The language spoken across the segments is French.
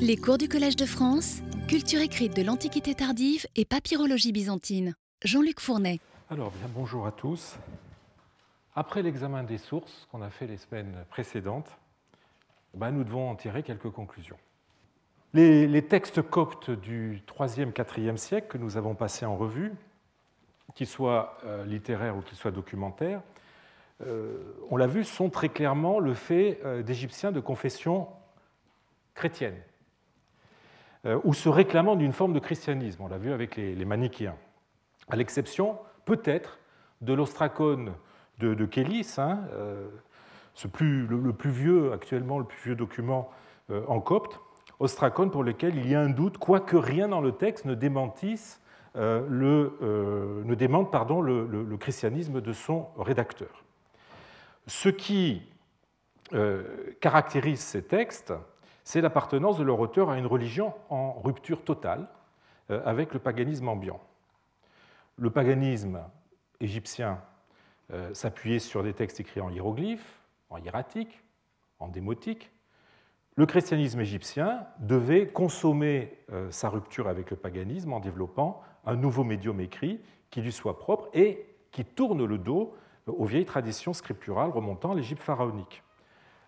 Les cours du Collège de France, culture écrite de l'Antiquité tardive et papyrologie byzantine. Jean-Luc Fournet. Alors, bien, bonjour à tous. Après l'examen des sources qu'on a fait les semaines précédentes, ben, nous devons en tirer quelques conclusions. Les, textes coptes du 3e, 4e siècle que nous avons passés en revue, qu'ils soient euh, littéraires ou qu'ils soient documentaires, euh, on l'a vu, sont très clairement le fait euh, d'Égyptiens de confession chrétienne, euh, ou se réclamant d'une forme de christianisme. On l'a vu avec les, manichéens. À l'exception, peut-être, de l'ostracone de, de Kélis, hein, plus, le, plus vieux, actuellement le plus vieux document en copte, ostracone pour lequel il y a un doute, quoique rien dans le texte ne démentisse euh, le, euh, ne démente pardon, le, christianisme de son rédacteur. Ce qui euh, caractérise ces textes, c'est l'appartenance de leur auteur à une religion en rupture totale avec le paganisme ambiant. Le paganisme égyptien s'appuyait sur des textes écrits en hiéroglyphes, en hiératique, en démotique. Le christianisme égyptien devait consommer sa rupture avec le paganisme en développant un nouveau médium écrit qui lui soit propre et qui tourne le dos aux vieilles traditions scripturales remontant à l'Égypte pharaonique,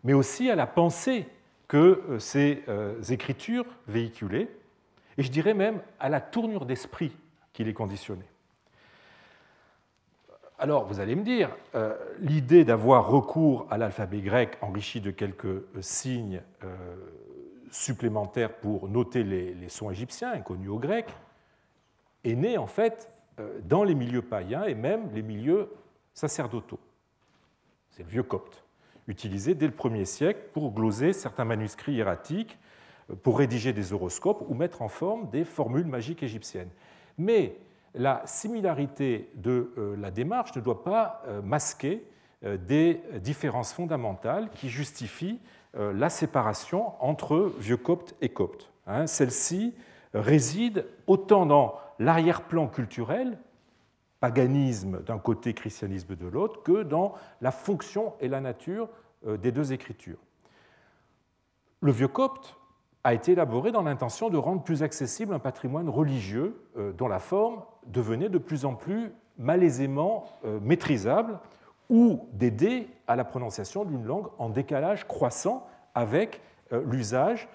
mais aussi à la pensée que euh, ces euh, écritures véhiculaient, et je dirais même à la tournure d'esprit qui les conditionnait. Alors, vous allez me dire, euh, l'idée d'avoir recours à l'alphabet grec enrichi de quelques signes supplémentaires pour noter les, sons égyptiens inconnus aux Grecs est née en fait dans les milieux païens et même les milieux sacerdotaux. C'est le vieux copte, utilisé dès le 1er siècle pour gloser certains manuscrits hiératiques, pour rédiger des horoscopes ou mettre en forme des formules magiques égyptiennes. Mais la similarité de la démarche ne doit pas masquer des différences fondamentales qui justifient la séparation entre vieux copte et copte. Hein, Celle-ci réside autant dans l'arrière-plan culturel paganisme d'un côté, christianisme de l'autre, que dans la fonction et la nature euh, des deux écritures. Le vieux copte a été élaboré dans l'intention de rendre plus accessible un patrimoine religieux euh, dont la forme devenait de plus en plus malaisément euh, maîtrisable ou d'aider à la prononciation d'une langue en décalage croissant avec l'usage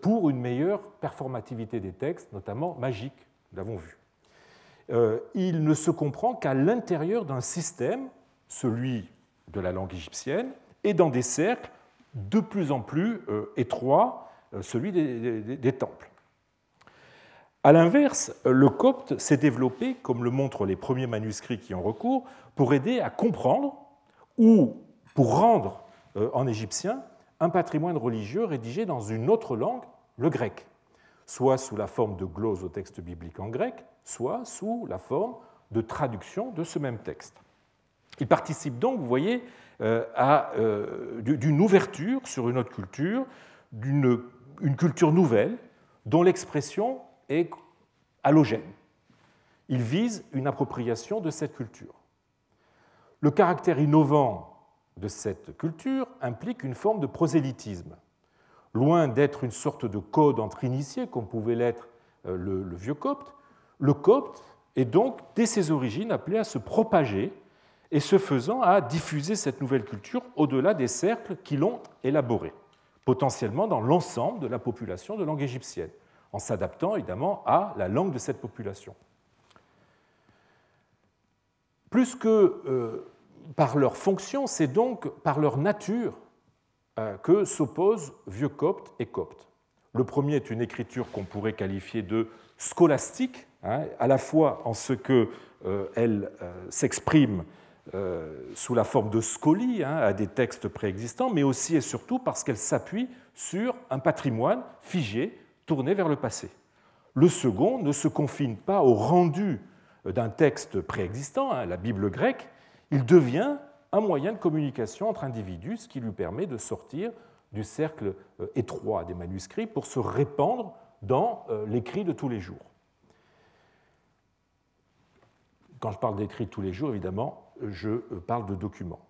pour une meilleure performativité des textes, notamment magiques, nous l'avons vu. Euh, il ne se comprend qu'à l'intérieur d'un système, celui de la langue égyptienne, et dans des cercles de plus en plus euh, étroits, euh, celui des, temples. A l'inverse, le copte s'est développé, comme le montrent les premiers manuscrits qui ont recours, pour aider à comprendre ou pour rendre en égyptien un patrimoine religieux rédigé dans une autre langue, le grec, soit sous la forme de glose au texte biblique en grec, soit sous la forme de traduction de ce même texte. Il participe donc, vous voyez, euh, euh, d'une ouverture sur une autre culture, d'une une culture nouvelle dont l'expression est halogène. Il vise une appropriation de cette culture. Le caractère innovant de cette culture implique une forme de prosélytisme. Loin d'être une sorte de code entre initiés, comme pouvait l'être euh, le vieux copte, le copte est donc, dès ses origines, appelé à se propager et ce faisant à diffuser cette nouvelle culture au-delà des cercles qui l'ont élaborée, potentiellement dans l'ensemble de la population de langue égyptienne, en s'adaptant évidemment à la langue de cette population. Plus que euh, par leur fonction, c'est donc par leur nature euh, que s'opposent vieux copte et copte. Le premier est une écriture qu'on pourrait qualifier de scolastique, hein, à la fois en ce qu'elle euh, euh, s'exprime euh, sous la forme de scolie hein, à des textes préexistants, mais aussi et surtout parce qu'elle s'appuie sur un patrimoine figé, tourné vers le passé. Le second ne se confine pas au rendu d'un texte préexistant, hein, la Bible grecque, il devient un moyen de communication entre individus, ce qui lui permet de sortir du cercle euh, étroit des manuscrits pour se répandre dans euh, l'écrit de tous les jours. Quand je parle d'écrit de tous les jours, évidemment, je euh, parle de documents.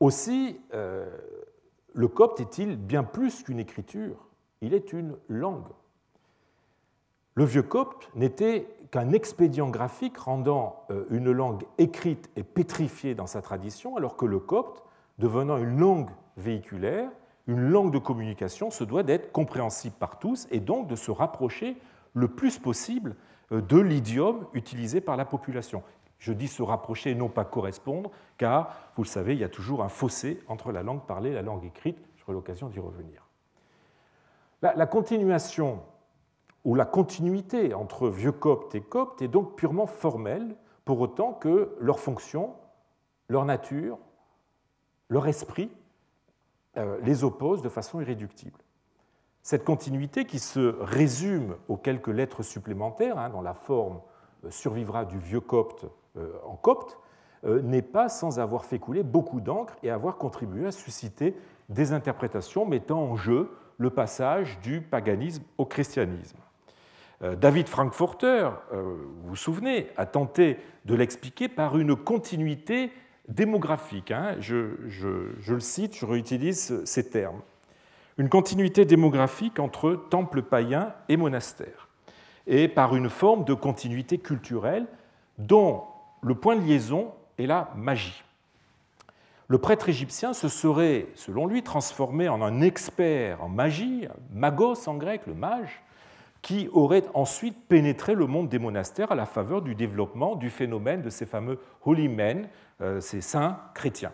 Aussi, le copte est-il bien plus qu'une écriture? Il est une langue. Le vieux copte n'était qu'un expédient graphique rendant euh, une langue écrite et pétrifiée dans sa tradition, alors que le copte, devenant une langue véhiculaire, une langue de communication, se doit d'être compréhensible par tous et donc de se rapprocher le plus possible euh, de l'idiome utilisé par la population. Je dis se rapprocher et non pas correspondre, car, vous le savez, il y a toujours un fossé entre la langue parlée et la langue écrite. J'aurai l'occasion d'y revenir. La, continuation ou la continuité entre vieux copte et copte est donc purement formelle, pour autant que leur fonction, leur nature, leur esprit euh, les opposent de façon irréductible. Cette continuité qui se résume aux quelques lettres supplémentaires, hein, dont la forme euh, survivra du vieux copte en copte, n'est pas sans avoir fait couler beaucoup d'encre et avoir contribué à susciter des interprétations mettant en jeu le passage du paganisme au christianisme. Euh, David Frankfurter, euh, vous vous souvenez, a tenté de l'expliquer par une continuité démographique. Hein. Je, le cite, je réutilise ces termes. Une continuité démographique entre temples païens et monastères, et par une forme de continuité culturelle dont le point de liaison est la magie le prêtre égyptien se serait, selon lui, transformé en un expert en magie, magos en grec, le mage, qui aurait ensuite pénétré le monde des monastères à la faveur du développement du phénomène de ces fameux holy men, euh, ces saints chrétiens.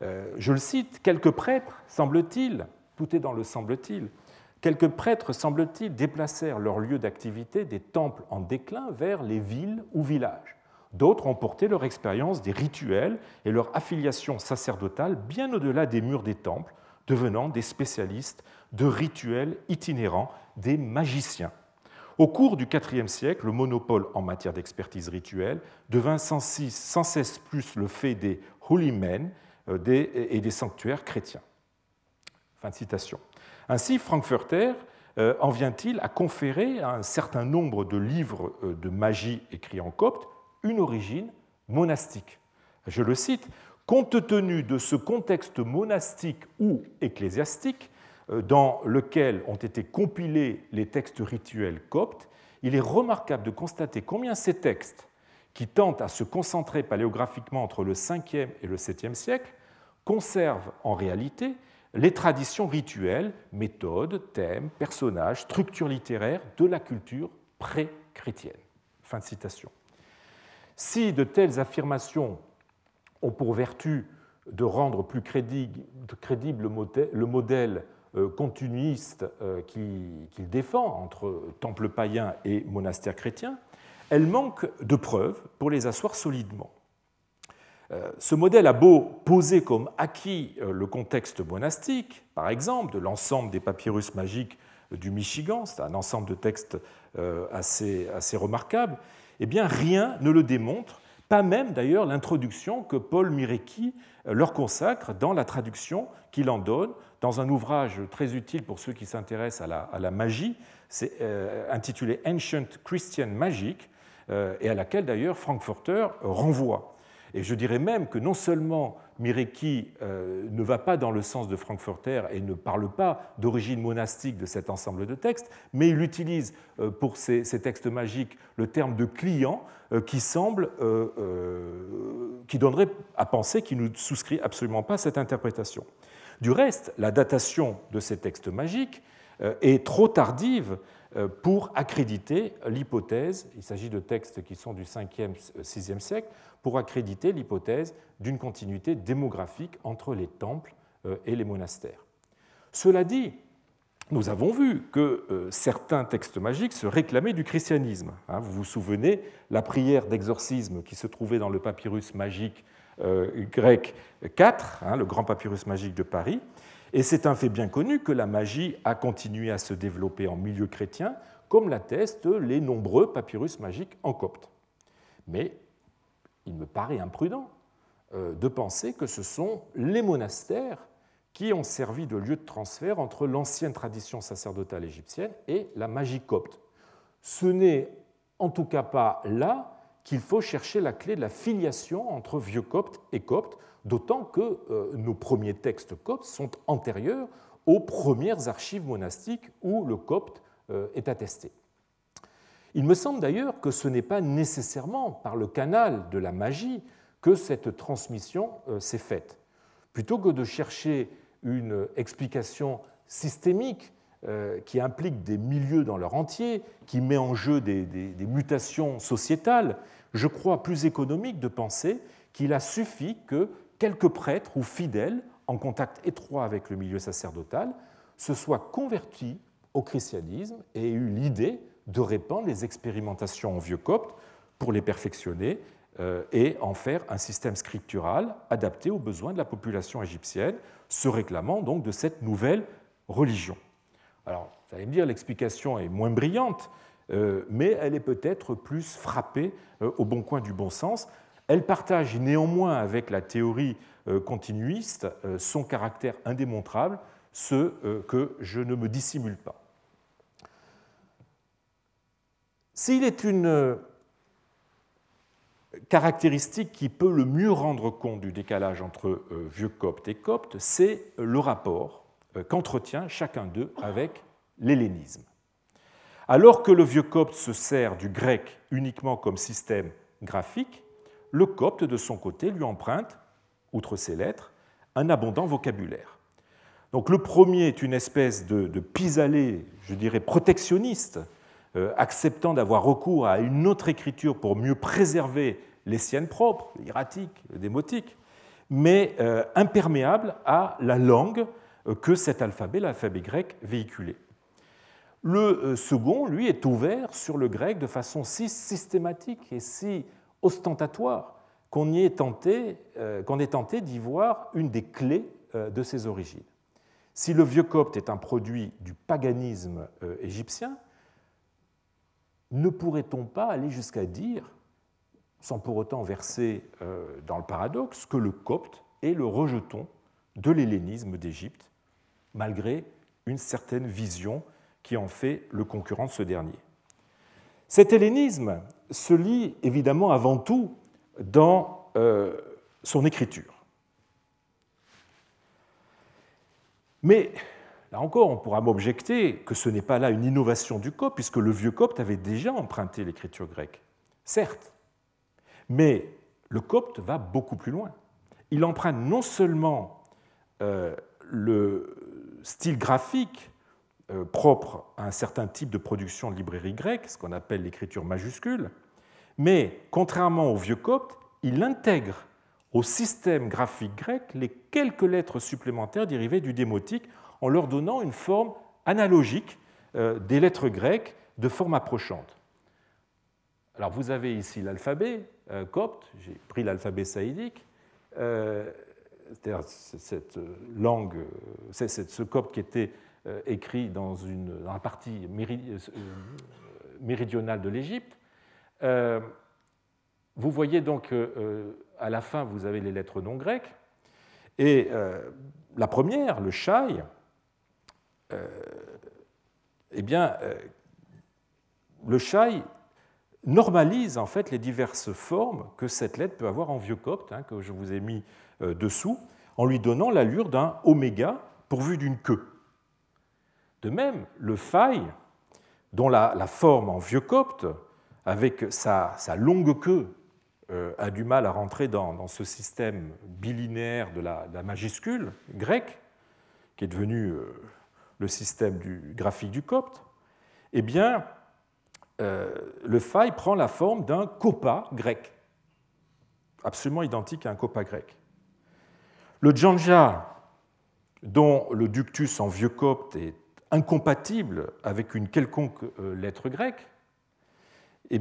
Euh, je le cite, quelques prêtres, semble-t-il, tout est dans le semble-t-il, quelques prêtres, semble-t-il, déplacèrent leur lieu d'activité des temples en déclin vers les villes ou villages. D'autres ont porté leur expérience des rituels et leur affiliation sacerdotale bien au-delà des murs des temples, devenant des spécialistes de rituels itinérants, des magiciens. Au cours du IVe siècle, le monopole en matière d'expertise rituelle devint sans cesse plus le fait des holy men euh, et des sanctuaires chrétiens. Fin de citation. Ainsi, Frankfurter euh, en vient-il à conférer à un certain nombre de livres euh, de magie écrits en copte une origine monastique. Je le cite, compte tenu de ce contexte monastique ou ecclésiastique euh, dans lequel ont été compilés les textes rituels coptes, il est remarquable de constater combien ces textes, qui tentent à se concentrer paléographiquement entre le 5e et le 7e siècle, conservent en réalité les traditions rituelles, méthodes, thèmes, personnages, structures littéraires de la culture pré-chrétienne. Fin de citation. Si de telles affirmations ont pour vertu de rendre plus crédible le modèle euh, continuiste euh, qu'il défend entre temple païen et monastère chrétien, elles manquent de preuves pour les asseoir solidement. Euh, ce modèle a beau poser comme acquis le contexte monastique, par exemple, de l'ensemble des papyrus magiques du Michigan, c'est un ensemble de textes assez, assez remarquable, eh bien rien ne le démontre, pas même d'ailleurs l'introduction que Paul Mirecki euh, leur consacre dans la traduction qu'il en donne dans un ouvrage très utile pour ceux qui s'intéressent à, la, magie, c'est euh, intitulé Ancient Christian Magic, euh, et à laquelle d'ailleurs Frankfurter renvoie. Et je dirais même que non seulement Mireki euh, ne va pas dans le sens de Frankfurter et ne parle pas d'origine monastique de cet ensemble de textes, mais il utilise euh, pour ces, textes magiques le terme de client euh, qui semble, qui donnerait à penser qu'il ne souscrit absolument pas cette interprétation. Du reste, la datation de ces textes magiques est trop tardive pour accréditer l'hypothèse, il s'agit de textes qui sont du 5e, 6e siècle, pour accréditer l'hypothèse d'une continuité démographique entre les temples euh, et les monastères. Cela dit, nous avons vu que euh, certains textes magiques se réclamaient du christianisme. Hein. Vous vous souvenez, la prière d'exorcisme qui se trouvait dans le papyrus magique euh, grec 4, hein, le grand papyrus magique de Paris, et c'est un fait bien connu que la magie a continué à se développer en milieu chrétien, comme l'attestent les nombreux papyrus magiques en copte. Mais il me paraît imprudent euh, de penser que ce sont les monastères qui ont servi de lieu de transfert entre l'ancienne tradition sacerdotale égyptienne et la magie copte. Ce n'est en tout cas pas là qu'il faut chercher la clé de la filiation entre vieux copte et copte, d'autant que euh, nos premiers textes coptes sont antérieurs aux premières archives monastiques où le copte est attesté. Il me semble d'ailleurs que ce n'est pas nécessairement par le canal de la magie que cette transmission s'est faite. Plutôt que de chercher une explication systémique euh, qui implique des milieux dans leur entier, qui met en jeu des, mutations sociétales, je crois plus économique de penser qu'il a suffi que quelques prêtres ou fidèles, en contact étroit avec le milieu sacerdotal, se soient convertis au christianisme et aient eu l'idée de répandre les expérimentations en vieux copte pour les perfectionner euh, et en faire un système scriptural adapté aux besoins de la population égyptienne, se réclamant donc de cette nouvelle religion. Alors, vous allez me dire, l'explication est moins brillante, euh, mais elle est peut-être plus frappée euh, au bon coin du bon sens. Elle partage néanmoins avec la théorie continuiste son caractère indémontrable, ce que je ne me dissimule pas. S'il est une caractéristique qui peut le mieux rendre compte du décalage entre euh, vieux copte et copte, c'est le rapport euh, qu'entretient chacun d'eux avec l'hellénisme. Alors que le vieux copte se sert du grec uniquement comme système graphique, le copte, de son côté, lui emprunte, outre ses lettres, un abondant vocabulaire. Donc le premier est une espèce de, de pis-aller, je dirais, protectionniste, euh, acceptant d'avoir recours à une autre écriture pour mieux préserver les siennes propres, l'hiératique, le démotique, mais euh, imperméable à la langue euh, que cet alphabet, l'alphabet grec, véhiculait. Le second, lui, est ouvert sur le grec de façon si systématique et si ostentatoire qu'on est tenté, est tenté d'y voir une des clés de ses origines. Si le vieux copte est un produit du paganisme égyptien, ne pourrait-on pas aller jusqu'à dire, sans pour autant verser euh, dans le paradoxe, que le copte est le rejeton de l'hellénisme d'Égypte, malgré une certaine vision qui en fait le concurrent de ce dernier Cet hellénisme se lit évidemment avant tout dans euh, son écriture. Mais Là encore, on pourra m'objecter que ce n'est pas là une innovation du copte, puisque le vieux copte avait déjà emprunté l'écriture grecque. Certes, mais le copte va beaucoup plus loin. Il emprunte non seulement euh, le style graphique euh, propre à un certain type de production de librairie grecque, ce qu'on appelle l'écriture majuscule, mais contrairement au vieux copte, il intègre au système graphique grec les quelques lettres supplémentaires dérivées du démotique en leur donnant une forme analogique euh, des lettres grecques de forme approchante. Alors vous avez ici l'alphabet euh, copte, j'ai pris l'alphabet saïdique, c'est-à-dire cette langue, c'est ce copte qui était écrit dans, une, la partie méridionale de l'Égypte. Vous voyez donc à la fin, vous avez les lettres non grecques. Et la première, le shai, euh, eh bien, euh, le chai normalise en fait les diverses formes que cette lettre peut avoir en vieux copte, hein, que je vous ai mis euh, dessous, en lui donnant l'allure d'un oméga pourvu d'une queue. De même, le faille, dont la, forme en vieux copte, avec sa, longue queue, a du mal à rentrer dans, ce système bilinéaire de la, majuscule grecque, qui est devenu le système du graphique du copte, eh bien, euh, le faille prend la forme d'un copa grec, absolument identique à un copa grec. Le janja, dont le ductus en vieux copte est incompatible avec une quelconque euh, lettre grecque, eh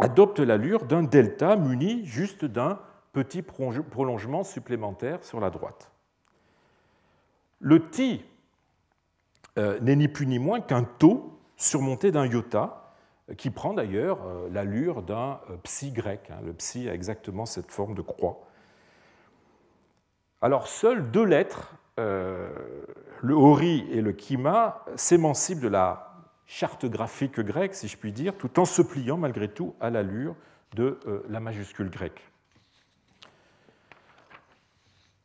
adopte l'allure d'un delta muni juste d'un petit prolongement supplémentaire sur la droite. Le ti euh, n'est ni plus ni moins qu'un taux surmonté d'un iota, euh, qui prend d'ailleurs l'allure d'un psi grec. Hein. Le psi a exactement cette forme de croix. Alors, seules deux lettres, le hori et le kima, s'émancipent de la charte graphique grecque, si je puis dire, tout en se pliant malgré tout à l'allure de la majuscule grecque.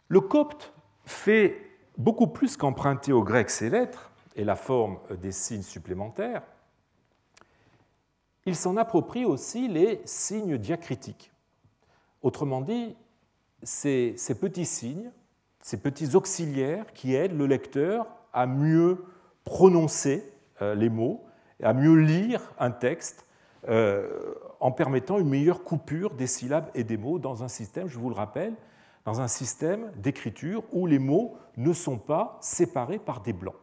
Le copte fait beaucoup plus qu'emprunter au grec ces lettres et la forme des signes supplémentaires, il s'en approprie aussi les signes diacritiques. Autrement dit, ces, petits signes, ces petits auxiliaires qui aident le lecteur à mieux prononcer euh, les mots, à mieux lire un texte euh, en permettant une meilleure coupure des syllabes et des mots dans un système, je vous le rappelle, dans un système d'écriture où les mots ne sont pas séparés par des blancs.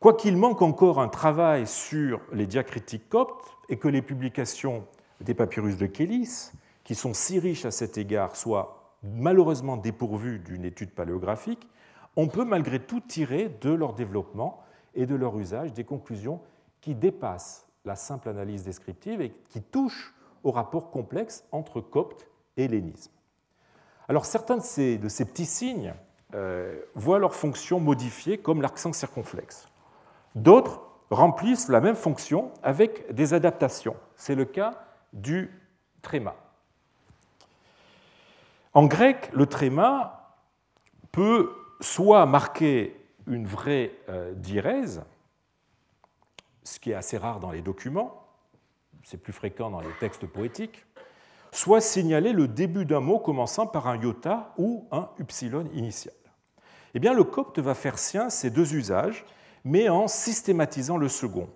Quoiqu'il manque encore un travail sur les diacritiques coptes et que les publications des papyrus de Kélis, qui sont si riches à cet égard, soient malheureusement dépourvues d'une étude paléographique, on peut malgré tout tirer de leur développement et de leur usage des conclusions qui dépassent la simple analyse descriptive et qui touchent au rapport complexe entre copte et hellénisme. Alors certains de ces, de ces petits signes euh, voient leur fonction modifiée comme l'accent circonflexe. D'autres remplissent la même fonction avec des adaptations. C'est le cas du tréma. En grec, le tréma peut soit marquer une vraie euh, diérèse, ce qui est assez rare dans les documents, c'est plus fréquent dans les textes poétiques, soit signaler le début d'un mot commençant par un iota ou un upsilon initial. Eh bien, le copte va faire sien ces deux usages, mais en systématisant le second.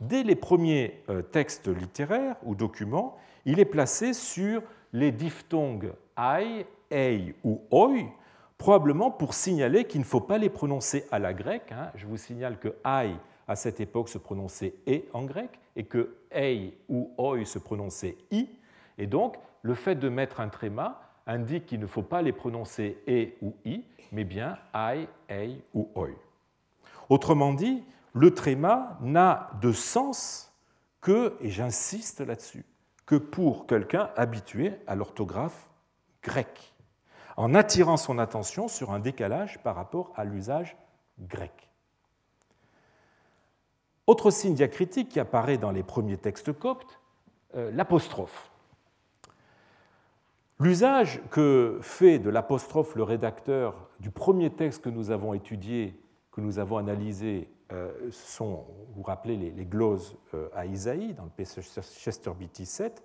Dès les premiers euh, textes littéraires ou documents, il est placé sur les diphtongues ai, ei ou oi, probablement pour signaler qu'il ne faut pas les prononcer à la grecque. Hein. Je vous signale que ai à cette époque se prononçait e en grec et que ei ou oi se prononçait i. Et donc, le fait de mettre un tréma indique qu'il ne faut pas les prononcer e ou i, mais bien ai, ei ou oi. Autrement dit, le tréma n'a de sens que, et j'insiste là-dessus, que pour quelqu'un habitué à l'orthographe grecque, en attirant son attention sur un décalage par rapport à l'usage grec. Autre signe diacritique qui apparaît dans les premiers textes coptes, euh, l'apostrophe. L'usage que fait de l'apostrophe le rédacteur du premier texte que nous avons étudié, que nous avons analysé, euh, sont, vous rappelez, les, gloses euh, à Isaïe, dans le Chester BT 7,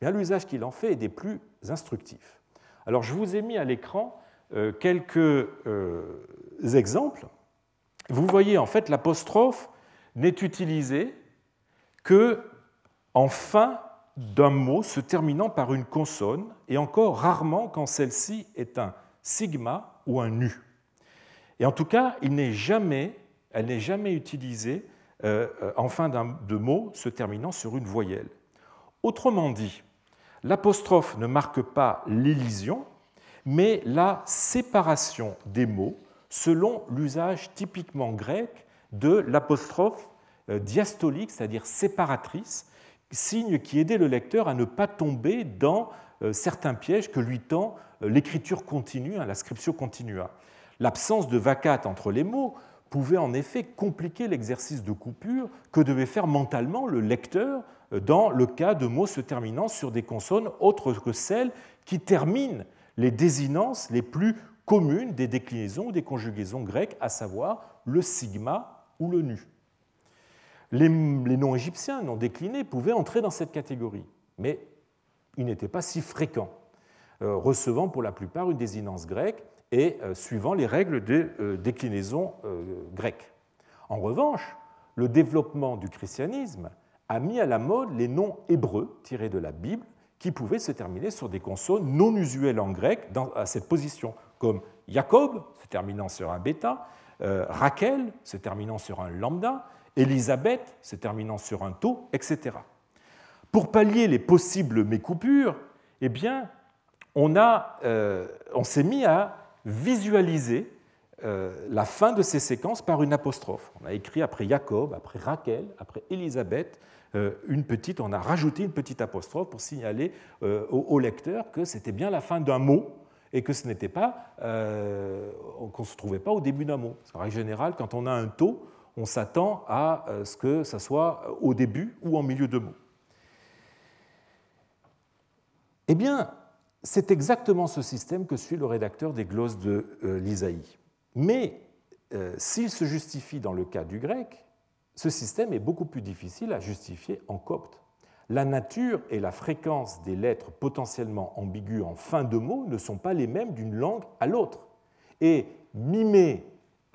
l'usage qu'il en fait est des plus instructifs. Alors je vous ai mis à l'écran euh, quelques exemples. Vous voyez en fait l'apostrophe n'est utilisée que en fin d'un mot se terminant par une consonne, et encore rarement quand celle-ci est un sigma ou un nu. Et en tout cas, elle n'est jamais utilisée euh, euh, en fin de mot se terminant sur une voyelle. Autrement dit, l'apostrophe ne marque pas l'élision, mais la séparation des mots selon l'usage typiquement grec de l'apostrophe euh, diastolique, c'est-à-dire séparatrice, signe qui aidait le lecteur à ne pas tomber dans certains pièges que lui tend l'écriture continue, hein, la scriptio continua. L'absence de vacate entre les mots pouvait en effet compliquer l'exercice de coupure que devait faire mentalement le lecteur euh, dans le cas de mots se terminant sur des consonnes autres que celles qui terminent les désinences les plus communes des déclinaisons ou des conjugaisons grecques, à savoir le sigma ou le nu. Les, noms égyptiens non déclinés pouvaient entrer dans cette catégorie, mais ils n'étaient pas si fréquents, euh, recevant pour la plupart une désinence grecque et euh, suivant les règles de euh, déclinaison grecque. En revanche, le développement du christianisme a mis à la mode les noms hébreux tirés de la Bible qui pouvaient se terminer sur des consonnes non usuelles en grec à cette position, comme Jacob, se terminant sur un bêta, Rachel, se terminant sur un lambda, Élisabeth se terminant sur un taux, etc. Pour pallier les possibles mécoupures, eh bien, on, euh, on s'est mis à visualiser euh, la fin de ces séquences par une apostrophe. On a écrit après Jacob, après Rachel, après Élisabeth, euh, une petite, on a rajouté une petite apostrophe pour signaler au, lecteur que c'était bien la fin d'un mot et que ce n'était pas, qu'on ne se trouvait pas au début d'un mot. En règle générale, quand on a un taux, on s'attend à euh, ce que ça soit au début ou en milieu de mot. Eh bien, c'est exactement ce système que suit le rédacteur des glosses de l'Isaïe. Mais s'il se justifie dans le cas du grec, ce système est beaucoup plus difficile à justifier en copte. La nature et la fréquence des lettres potentiellement ambiguës en fin de mot ne sont pas les mêmes d'une langue à l'autre. Et mimer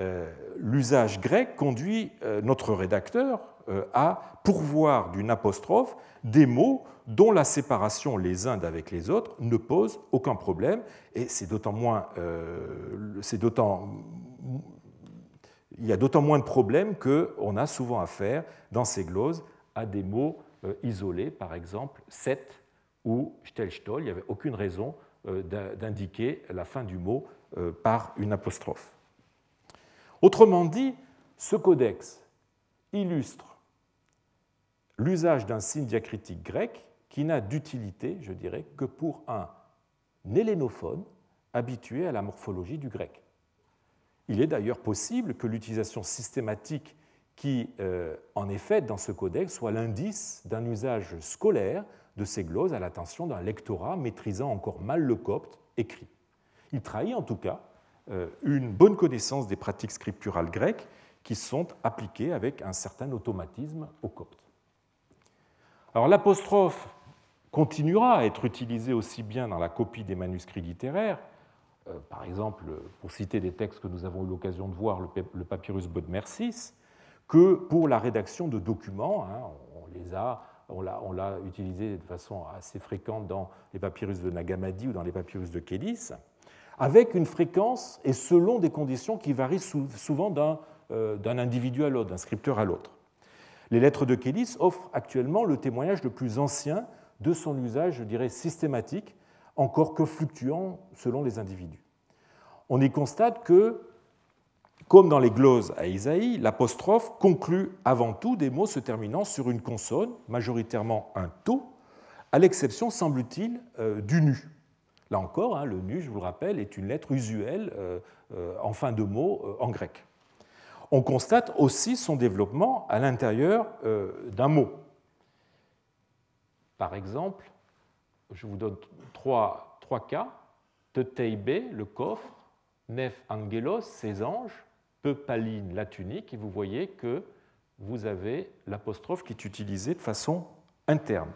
euh, l'usage grec conduit euh, notre rédacteur euh, à pourvoir d'une apostrophe des mots dont la séparation les uns d'avec les autres ne pose aucun problème. Et c'est d'autant moins, c'est d'autant, il y a d'autant moins de problèmes qu'on a souvent affaire dans ces gloses à des mots isolés, par exemple set ou stellstoll. Il n'y avait aucune raison d'indiquer la fin du mot par une apostrophe. Autrement dit, ce codex illustre l'usage d'un signe diacritique grec qui n'a d'utilité, je dirais, que pour un hélénophone habitué à la morphologie du grec. Il est d'ailleurs possible que l'utilisation systématique qui euh, en est faite dans ce codex soit l'indice d'un usage scolaire de ces glosses à l'attention d'un lectorat maîtrisant encore mal le copte écrit. Il trahit en tout cas euh, une bonne connaissance des pratiques scripturales grecques qui sont appliquées avec un certain automatisme au copte. Alors l'apostrophe continuera à être utilisée aussi bien dans la copie des manuscrits littéraires, euh, par exemple, pour citer des textes que nous avons eu l'occasion de voir, le papyrus Bodmer-VI, que pour la rédaction de documents. Hein, on les a on l'a utilisé de façon assez fréquente dans les papyrus de Nagamadi ou dans les papyrus de Kélis avec une fréquence et selon des conditions qui varient souvent euh, d'un individu à l'autre, d'un scripteur à l'autre. Les lettres de Kélis offrent actuellement le témoignage le plus ancien de son usage, je dirais, systématique, encore que fluctuant selon les individus. On y constate que, comme dans les gloses à Isaïe, l'apostrophe conclut avant tout des mots se terminant sur une consonne, majoritairement un to, à l'exception, semble-t-il, euh, du nu. Là encore, hein, le nu, je vous le rappelle, est une lettre usuelle euh, euh, en fin de mot en grec. On constate aussi son développement à l'intérieur d'un mot. Par exemple, je vous donne trois, trois cas. Teteibe, le coffre, Nef Angelos, ses anges, Peupaline, la tunique, et vous voyez que vous avez l'apostrophe qui est utilisée de façon interne.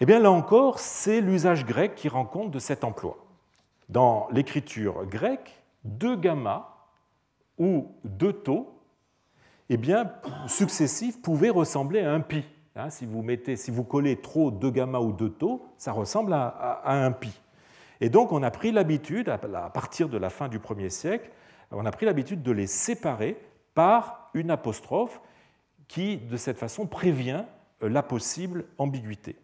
Eh bien là encore, c'est l'usage grec qui rend compte de cet emploi. Dans l'écriture grecque, deux gammas ou deux taux eh bien, successifs pouvaient ressembler à un pi. Hein, si, vous mettez, si vous collez trop deux gammas ou deux taux, ça ressemble à, un pi. Et donc on a pris l'habitude, à partir de la fin du 1er siècle, on a pris l'habitude de les séparer par une apostrophe qui, de cette façon, prévient la possible ambiguïté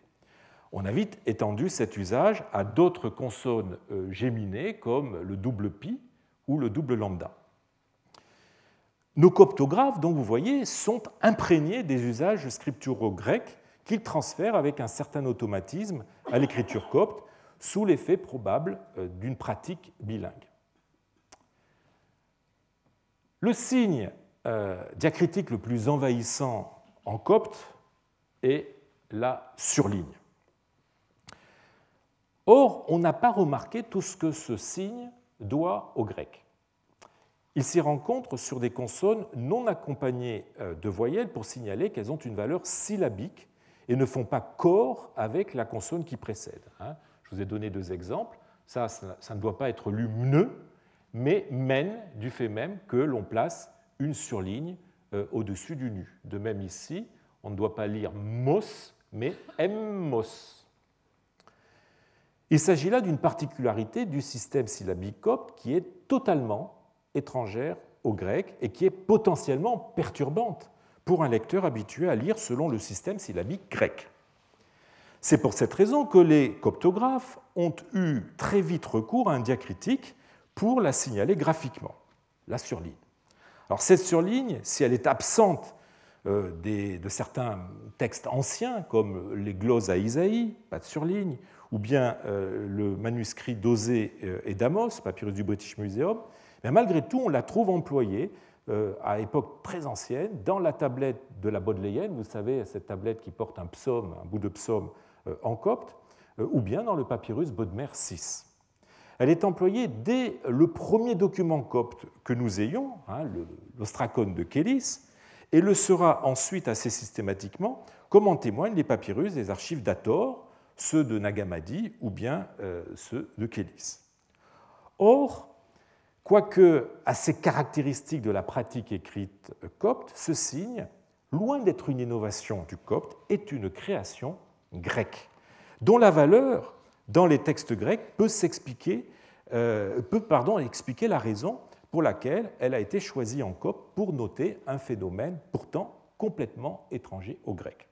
on a vite étendu cet usage à d'autres consonnes euh, géminées comme le double pi ou le double lambda. Nos coptographes, donc vous voyez, sont imprégnés des usages scripturaux grecs qu'ils transfèrent avec un certain automatisme à l'écriture copte sous l'effet probable euh, d'une pratique bilingue. Le signe euh, diacritique le plus envahissant en copte est la surligne. Or, on n'a pas remarqué tout ce que ce signe doit au grec. Il s'y rencontre sur des consonnes non accompagnées euh, de voyelles pour signaler qu'elles ont une valeur syllabique et ne font pas corps avec la consonne qui précède. Hein. Je vous ai donné deux exemples. Ça, ça ne doit pas être lu mne, mais men, du fait même que l'on place une surligne euh, au-dessus du nu. De même ici, on ne doit pas lire mos, mais emmos. Il s'agit là d'une particularité du système syllabique qui est totalement étrangère au grec et qui est potentiellement perturbante pour un lecteur habitué à lire selon le système syllabique grec. C'est pour cette raison que les coptographes ont eu très vite recours à un diacritique pour la signaler graphiquement, la surligne. Alors cette surligne, si elle est absente euh, de certains textes anciens, comme les glosses à Isaïe, pas de surligne, ou bien euh, le manuscrit d'Osée euh, et d'Amos, papyrus du British Museum, mais malgré tout, on la trouve employée euh, à époque très ancienne dans la tablette de la Bodléienne, vous savez, cette tablette qui porte un psaume, un bout de psaume en copte, ou bien dans le papyrus Bodmer VI. Elle est employée dès le premier document copte que nous ayons, hein, l'ostracone de Kélis, et le sera ensuite assez systématiquement, comme en témoignent les papyrus des archives d'Ator, ceux de Nagamadi ou bien euh, ceux de Kélis. Or, quoique assez caractéristique de la pratique écrite copte, ce signe, loin d'être une innovation du copte, est une création grecque, dont la valeur dans les textes grecs peut s'expliquer, euh, peut pardon, expliquer la raison pour laquelle elle a été choisie en copte pour noter un phénomène pourtant complètement étranger au grec.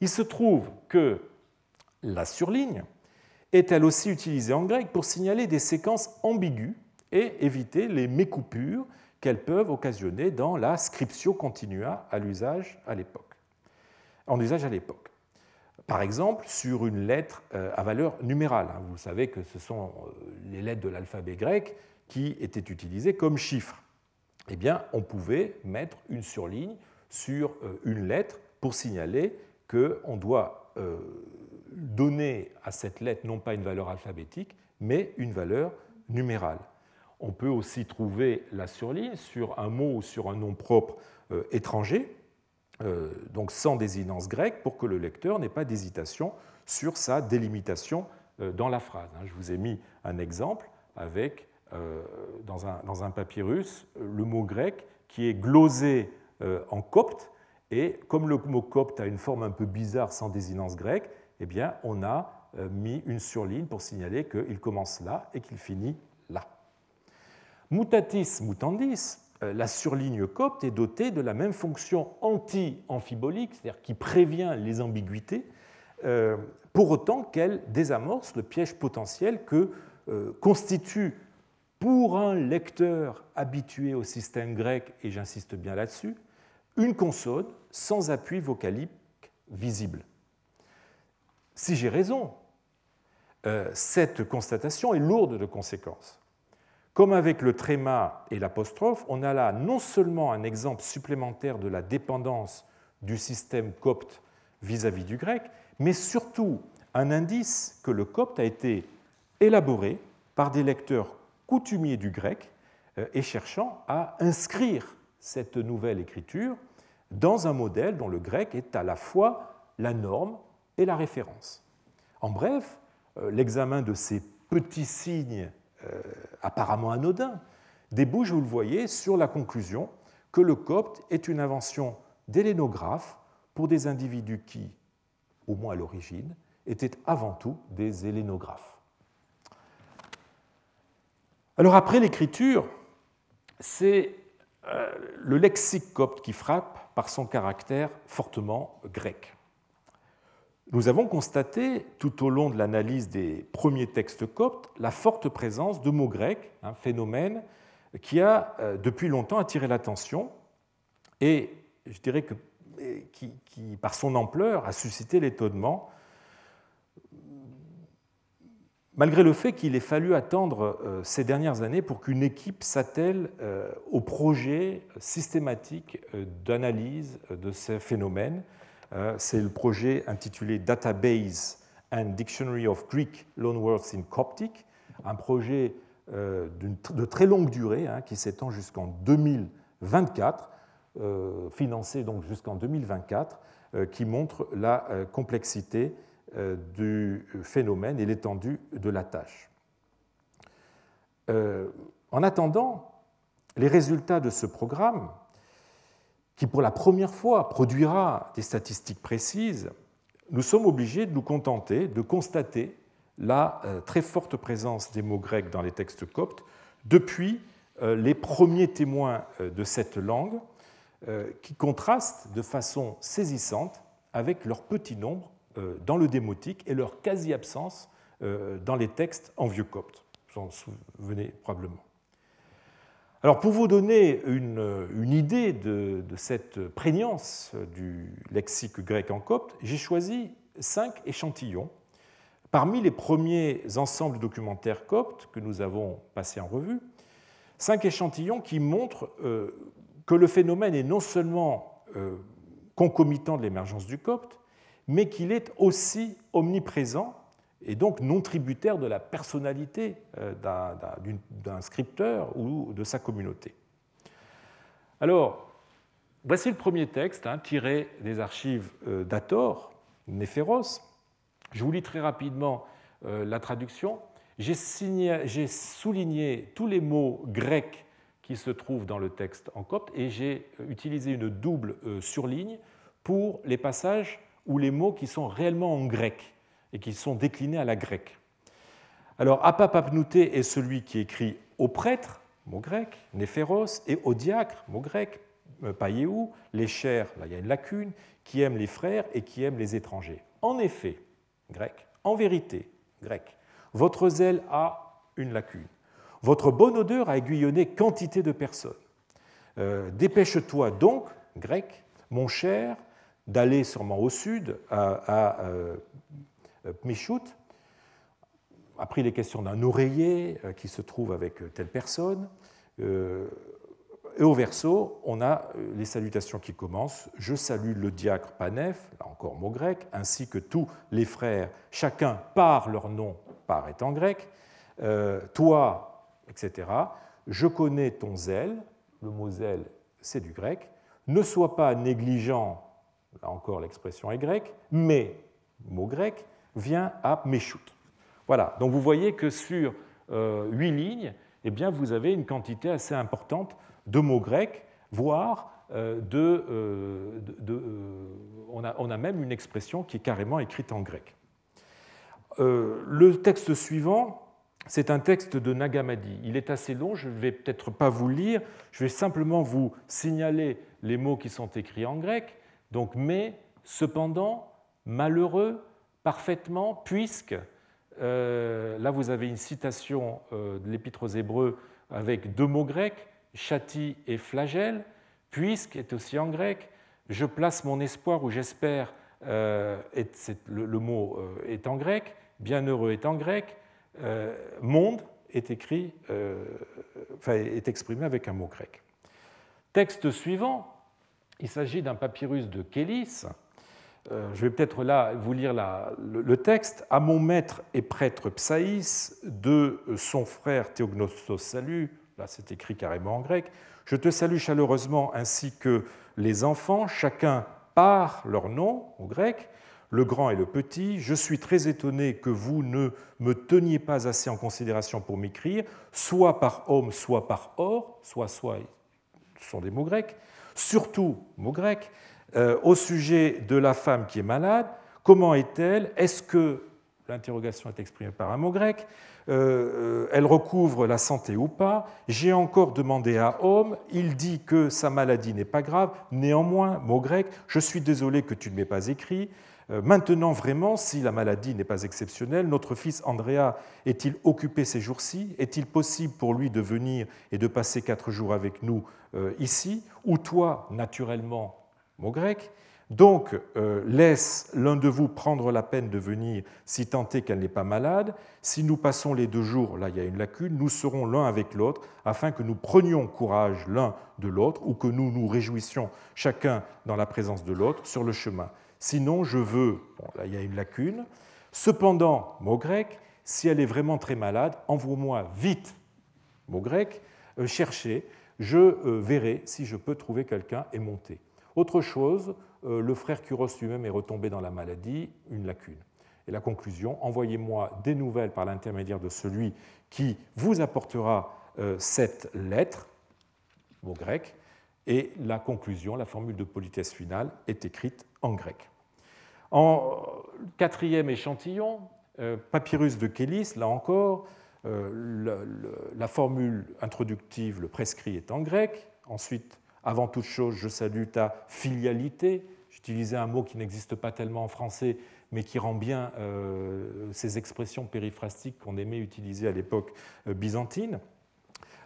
Il se trouve que la surligne est elle aussi utilisée en grec pour signaler des séquences ambiguës et éviter les mécoupures qu'elles peuvent occasionner dans la scriptio continua à à. En usage à l'époque. Par exemple, sur une lettre euh, à valeur numérale. Hein. Vous savez que ce sont euh, les lettres de l'alphabet grec qui étaient utilisées comme chiffres. Eh bien, on pouvait mettre une surligne sur euh, une lettre pour signaler qu'on doit donner à cette lettre non pas une valeur alphabétique, mais une valeur numérale. On peut aussi trouver la surligne sur un mot ou sur un nom propre étranger, euh, donc sans désinence grecque, pour que le lecteur n'ait pas d'hésitation sur sa délimitation euh, dans la phrase. Hein. Je vous ai mis un exemple avec, euh, dans un, dans un papyrus, le mot grec qui est glosé en copte, et comme le mot copte a une forme un peu bizarre sans désinence grecque, eh bien, on a mis une surligne pour signaler qu'il commence là et qu'il finit. Mutatis mutandis, euh, la surligne copte est dotée de la même fonction anti-amphibolique, c'est-à-dire qui prévient les ambiguïtés, euh, pour autant qu'elle désamorce le piège potentiel que euh, constitue pour un lecteur habitué au système grec, et j'insiste bien là-dessus, une consonne sans appui vocalique visible. Si j'ai raison, cette constatation est lourde de conséquences. Comme avec le tréma et l'apostrophe, on a là non seulement un exemple supplémentaire de la dépendance du système copte vis-à-vis du grec, mais surtout un indice que le copte a été élaboré par des lecteurs coutumiers du grec euh, et cherchant à inscrire cette nouvelle écriture dans un modèle dont le grec est à la fois la norme et la référence. En bref, euh, l'examen de ces petits signes apparemment anodin, débouche, vous le voyez, sur la conclusion que le copte est une invention d'hélénographe pour des individus qui, au moins à l'origine, étaient avant tout des hélénographes. Alors après l'écriture, c'est euh, le lexique copte qui frappe par son caractère fortement grec. Nous avons constaté tout au long de l'analyse des premiers textes coptes la forte présence de mots grecs, un phénomène qui a euh, depuis longtemps attiré l'attention et je dirais que qui, par son ampleur, a suscité l'étonnement, malgré le fait qu'il ait fallu attendre euh, ces dernières années pour qu'une équipe s'attelle euh, au projet systématique d'analyse de ces phénomènes c'est le projet intitulé Database and Dictionary of Greek Loanwords in Coptic, un projet euh, de très longue durée hein, qui s'étend jusqu'en 2024, euh, financé donc jusqu'en 2024, qui montre la complexité du phénomène et l'étendue de la tâche. En attendant, les résultats de ce programme qui pour la première fois produira des statistiques précises, nous sommes obligés de nous contenter de constater la euh, très forte présence des mots grecs dans les textes coptes depuis euh, les premiers témoins euh, de cette langue, qui contrastent de façon saisissante avec leur petit nombre dans le démotique et leur quasi-absence dans les textes en vieux copte. Vous en souvenez probablement. Alors pour vous donner une, idée de, cette prégnance du lexique grec en copte, j'ai choisi cinq échantillons parmi les premiers ensembles documentaires coptes que nous avons passés en revue. Cinq échantillons qui montrent euh, que le phénomène est non seulement euh, concomitant de l'émergence du copte, mais qu'il est aussi omniprésent et donc non tributaire de la personnalité euh, d'un scripteur ou de sa communauté. Alors, voici le premier texte hein, tiré des archives euh, d'Ator, Néphéros. Je vous lis très rapidement euh, la traduction. J'ai souligné tous les mots grecs qui se trouvent dans le texte en copte et j'ai utilisé une double surligne pour les passages ou les mots qui sont réellement en grec et qui sont déclinés à la grecque. Alors, apapapnouté est celui qui écrit au prêtre, mot grec, néphéros, et au diacre, mot grec, euh, païéou, les chers, là il y a une lacune, qui aiment les frères et qui aiment les étrangers. En effet, grec, en vérité, grec, votre zèle a une lacune. Votre bonne odeur a aiguillonné quantité de personnes. Euh, dépêche-toi donc, grec, mon cher, d'aller sûrement au sud, à, euh, Michout. Après, il est question d'un oreiller euh, qui se trouve avec euh, telle personne. Et au verso, on a les salutations qui commencent. Je salue le diacre Panef, là encore mot grec, ainsi que tous les frères, chacun par leur nom, par en grec. toi, etc. Je connais ton zèle, le mot zèle, c'est du grec. Ne sois pas négligent, là encore l'expression est grecque, mais, mot grec, vient à Meshout. Voilà, donc vous voyez que sur euh, huit lignes, eh bien, vous avez une quantité assez importante de mots grecs, voire euh, de, euh, on, a, on, a, même une expression qui est carrément écrite en grec. le texte suivant, c'est un texte de Nagamadi. Il est assez long, je ne vais peut-être pas vous lire, je vais simplement vous signaler les mots qui sont écrits en grec. Donc, mais, cependant, malheureux, parfaitement, puisque, euh, là vous avez une citation euh, de l'Épître aux Hébreux avec deux mots grecs, châti et flagelle, puisque est aussi en grec, je place mon espoir ou j'espère, euh, le, mot est en grec, bienheureux est en grec, monde est écrit, enfin, est exprimé avec un mot grec. Texte suivant, il s'agit d'un papyrus de Kélis, euh, je vais peut-être là vous lire le, texte. À mon maître et prêtre Psaïs, de son frère Théognostos salut, là c'est écrit carrément en grec, je te salue chaleureusement ainsi que les enfants, chacun par leur nom au grec, le grand et le petit. Je suis très étonné que vous ne me teniez pas assez en considération pour m'écrire, soit par homme, soit par or, soit, soit, ce sont des mots grecs, surtout mots grecs, euh, au sujet de la femme qui est malade. Comment est-elle? Est-ce que, l'interrogation est exprimée par un mot grec, euh, elle recouvre la santé ou pas? J'ai encore demandé à Homme, il dit que sa maladie n'est pas grave, néanmoins, mot grec, je suis désolé que tu ne m'aies pas écrit. Euh, maintenant, vraiment, si la maladie n'est pas exceptionnelle, notre fils Andrea est-il occupé ces jours-ci? Est-il possible pour lui de venir et de passer quatre jours avec nous ici? Ou toi, naturellement, mot grec. Donc, euh, laisse l'un de vous prendre la peine de venir si tant est qu'elle n'est pas malade. Si nous passons les deux jours, là il y a une lacune, nous serons l'un avec l'autre, afin que nous prenions courage l'un de l'autre, ou que nous nous réjouissions chacun dans la présence de l'autre sur le chemin. Sinon, je veux, là il y a une lacune. Cependant, mot grec, si elle est vraiment très malade, envoie-moi vite, mot grec, euh, chercher, je euh, verrai si je peux trouver quelqu'un et monter. Autre chose, euh, le frère Curos lui-même est retombé dans la maladie, une lacune. Et la conclusion, envoyez-moi des nouvelles par l'intermédiaire de celui qui vous apportera euh, cette lettre, mot grec, et la conclusion, la formule de politesse finale, est écrite en grec. En quatrième échantillon, euh, papyrus de Kélis, là encore, la formule introductive, le prescrit est en grec. Ensuite, avant toute chose, je salue ta filialité. J'utilisais un mot qui n'existe pas tellement en français, mais qui rend bien euh, ces expressions périphrastiques qu'on aimait utiliser à l'époque euh, byzantine.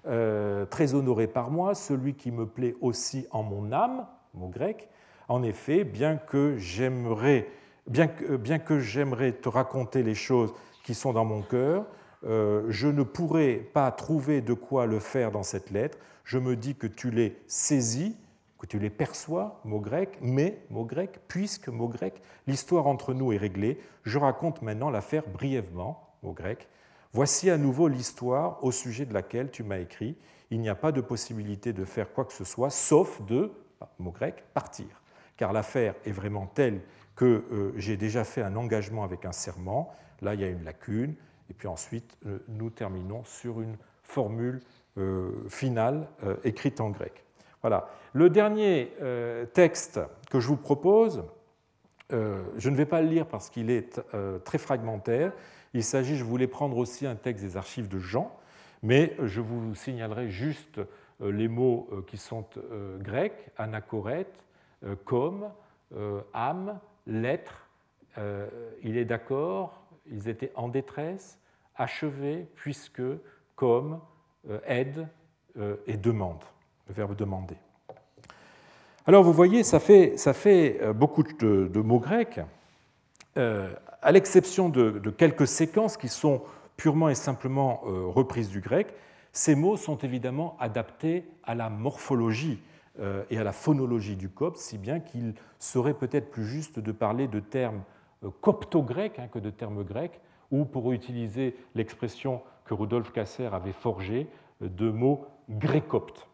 Euh, très honoré par moi, celui qui me plaît aussi en mon âme, mot grec. En effet, bien que j'aimerais, bien bien que j'aimerais te raconter les choses qui sont dans mon cœur, je ne pourrais pas trouver de quoi le faire dans cette lettre je me dis que tu l'es saisi, que tu les perçois, mots grecs, mais, mots grecs, puisque, mots grecs, l'histoire entre nous est réglée, je raconte maintenant l'affaire brièvement, mots grecs. Voici à nouveau l'histoire au sujet de laquelle tu m'as écrit. Il n'y a pas de possibilité de faire quoi que ce soit, sauf de, mot grec, partir. Car l'affaire est vraiment telle que euh, j'ai déjà fait un engagement avec un serment. Là, il y a une lacune. Et puis ensuite, euh, nous terminons sur une formule euh, finale écrite en grec. Voilà. Le dernier texte que je vous propose, je ne vais pas le lire parce qu'il est très fragmentaire. Il s'agit, je voulais prendre aussi un texte des archives de Jean, mais je vous signalerai juste les mots qui sont grecs, anachorète, comme, âme, lettre, il est d'accord, ils étaient en détresse, achevés, puisque, comme, euh, aide euh, et demande, le verbe demander. Alors vous voyez, ça fait, ça fait euh, beaucoup de, mots grecs, à l'exception de, quelques séquences qui sont purement et simplement reprises du grec, ces mots sont évidemment adaptés à la morphologie et à la phonologie du copte, si bien qu'il serait peut-être plus juste de parler de termes copto-grec hein, que de termes grecs, ou pour utiliser l'expression que Rudolf Kasser avait forgée, de mots grécoptes.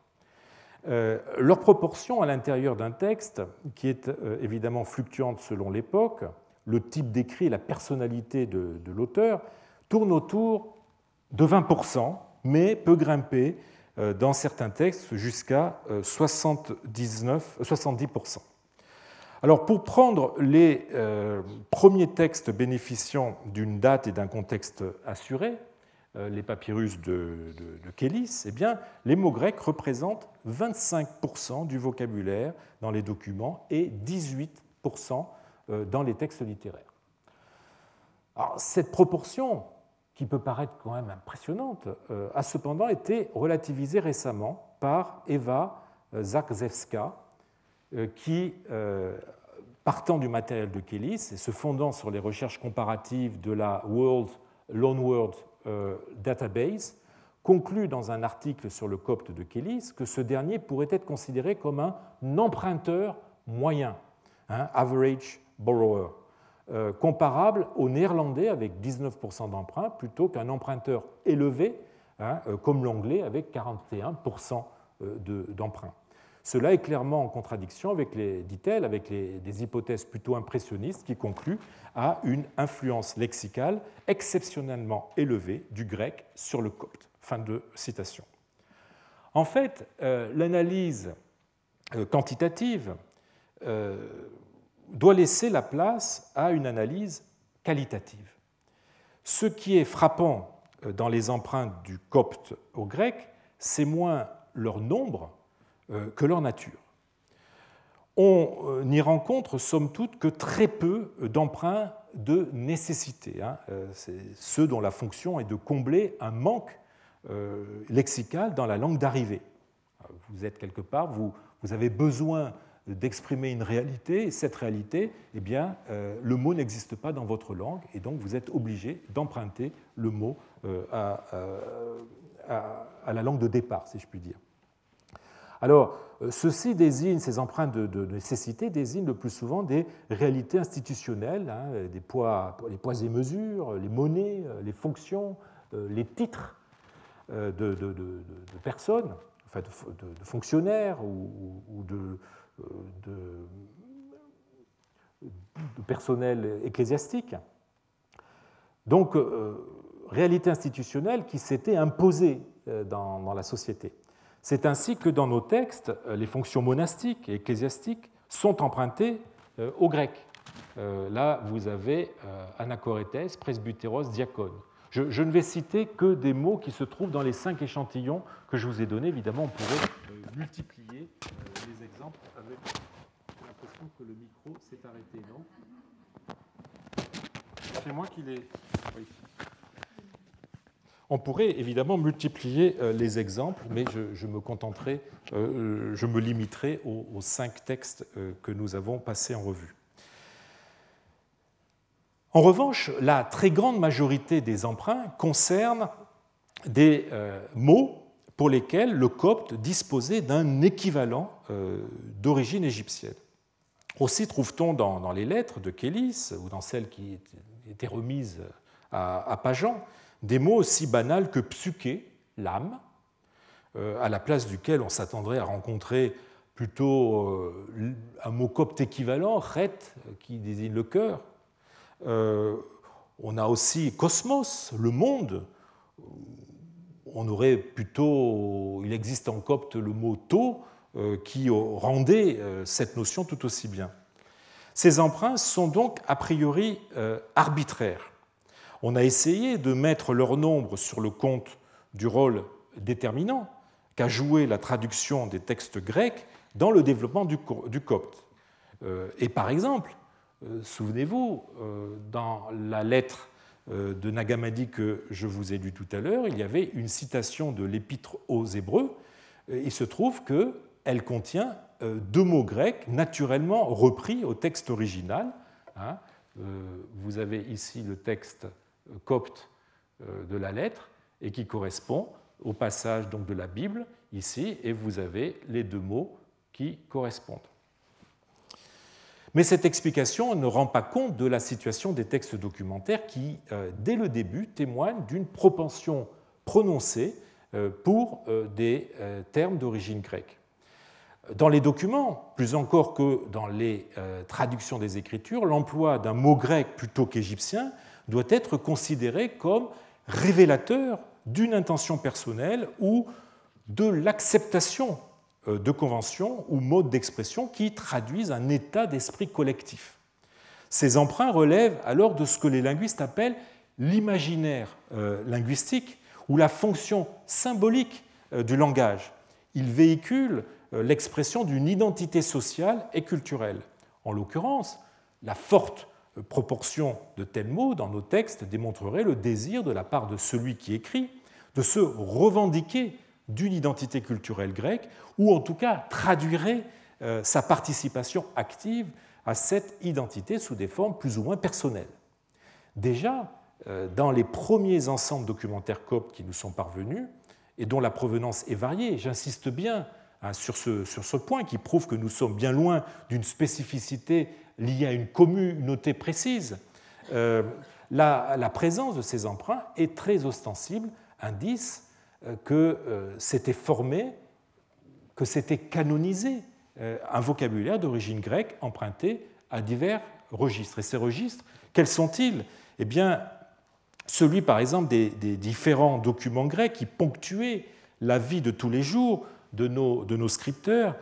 Euh, leur proportion à l'intérieur d'un texte, qui est euh, évidemment fluctuante selon l'époque, le type d'écrit la personnalité de, l'auteur, tourne autour de 20%, mais peut grimper euh, dans certains textes jusqu'à 79, 70%. Alors pour prendre les euh, premiers textes bénéficiant d'une date et d'un contexte assuré, euh, les papyrus de, de, Kélis, eh bien, les mots grecs représentent 25% du vocabulaire dans les documents et 18% euh, dans les textes littéraires. Cette proportion, qui peut paraître quand même impressionnante, a cependant été relativisée récemment par Eva Zakzewska, qui, euh, partant du matériel de Kélis et se fondant sur les recherches comparatives de la World Loanword euh, Database, conclut dans un article sur le copte de Kélis que ce dernier pourrait être considéré comme un emprunteur moyen, un average borrower, comparable au néerlandais avec 19% d'emprunt plutôt qu'un emprunteur élevé hein, comme l'anglais avec 41% d'emprunt. Cela est clairement en contradiction avec dit-elle, avec des hypothèses plutôt impressionnistes qui concluent à une influence lexicale exceptionnellement élevée du grec sur le copte. Fin de citation. En fait, euh, l'analyse euh, quantitative euh, doit laisser la place à une analyse qualitative. Ce qui est frappant dans les empreintes du copte au grec, c'est moins leur nombre que leur nature. On euh, n'y rencontre, somme toute, que très peu d'emprunts de nécessité. Hein. Euh, c'est ceux dont la fonction est de combler un manque lexical dans la langue d'arrivée. Vous êtes quelque part, vous, avez besoin d'exprimer une réalité, et cette réalité, eh bien, le mot n'existe pas dans votre langue, et donc vous êtes obligé d'emprunter le mot à, la langue de départ, si je puis dire. Alors, euh, ceci désigne, ces empreintes de, nécessité désignent le plus souvent des réalités institutionnelles, hein, des poids, les poids et mesures, les monnaies, euh, les fonctions, euh, les titres de, personnes, enfin de, fonctionnaires ou, de, personnel ecclésiastique. Donc, réalité institutionnelle qui s'était imposée dans la société. C'est ainsi que dans nos textes, euh, les fonctions monastiques et ecclésiastiques sont empruntées euh, au grec. Euh, là, vous avez anachoretes, presbyteros, diacone. Je, ne vais citer que des mots qui se trouvent dans les cinq échantillons que je vous ai donnés. Évidemment, on pourrait multiplier les exemples avec l'impression que le micro s'est arrêté, non? C'est moi qui l'ai. On pourrait évidemment multiplier euh, les exemples, mais je, me contenterai, euh, je me limiterai aux, cinq textes euh, que nous avons passés en revue. En revanche, la très grande majorité des emprunts concernent des mots pour lesquels le copte disposait d'un équivalent d'origine égyptienne. Aussi trouve-t-on dans, les lettres de Kélis, ou dans celles qui étaient remises à, Pajan, des mots aussi banals que psyché, l'âme, à la place duquel on s'attendrait à rencontrer plutôt euh, un mot copte équivalent, ret, qui désigne le cœur. Euh, on a aussi cosmos, le monde. On aurait plutôt, il existe en copte le mot to, euh, qui rendait cette notion tout aussi bien. Ces emprunts sont donc a priori arbitraires. On a essayé de mettre leur nombre sur le compte du rôle déterminant qu'a joué la traduction des textes grecs dans le développement du, copte. Euh, et par exemple, euh, souvenez-vous, euh, dans la lettre de Nagamadi que je vous ai lue tout à l'heure, il y avait une citation de l'épître aux Hébreux. Il se trouve qu'elle contient deux mots grecs naturellement repris au texte original. Hein. Vous avez ici le texte copte de la lettre et qui correspond au passage donc de la Bible ici, et vous avez les deux mots qui correspondent. Mais cette explication ne rend pas compte de la situation des textes documentaires qui, euh, dès le début, témoignent d'une propension prononcée euh, pour euh, des termes d'origine grecque. Dans les documents, plus encore que dans les traductions des Écritures, l'emploi d'un mot grec plutôt qu'égyptien doit être considéré comme révélateur d'une intention personnelle ou de l'acceptation euh, de conventions ou modes d'expression qui traduisent un état d'esprit collectif. Ces emprunts relèvent alors de ce que les linguistes appellent l'imaginaire euh, linguistique ou la fonction symbolique euh, du langage. Ils véhiculent l'expression d'une identité sociale et culturelle. En l'occurrence, la forte proportion de tels mots dans nos textes démontrerait le désir de la part de celui qui écrit de se revendiquer d'une identité culturelle grecque, ou en tout cas traduirait euh, sa participation active à cette identité sous des formes plus ou moins personnelles. Déjà, euh, dans les premiers ensembles documentaires coptes qui nous sont parvenus, et dont la provenance est variée, j'insiste bien hein, sur, ce, sur ce point qui prouve que nous sommes bien loin d'une spécificité liée à une communauté précise, euh, la, présence de ces emprunts est très ostensible, indice euh, que euh, s'était formé, que s'était canonisé un vocabulaire d'origine grecque emprunté à divers registres. Et ces registres, quels sont-ils? Eh bien, celui, par exemple, des, différents documents grecs qui ponctuaient la vie de tous les jours de nos, de nos scripteurs,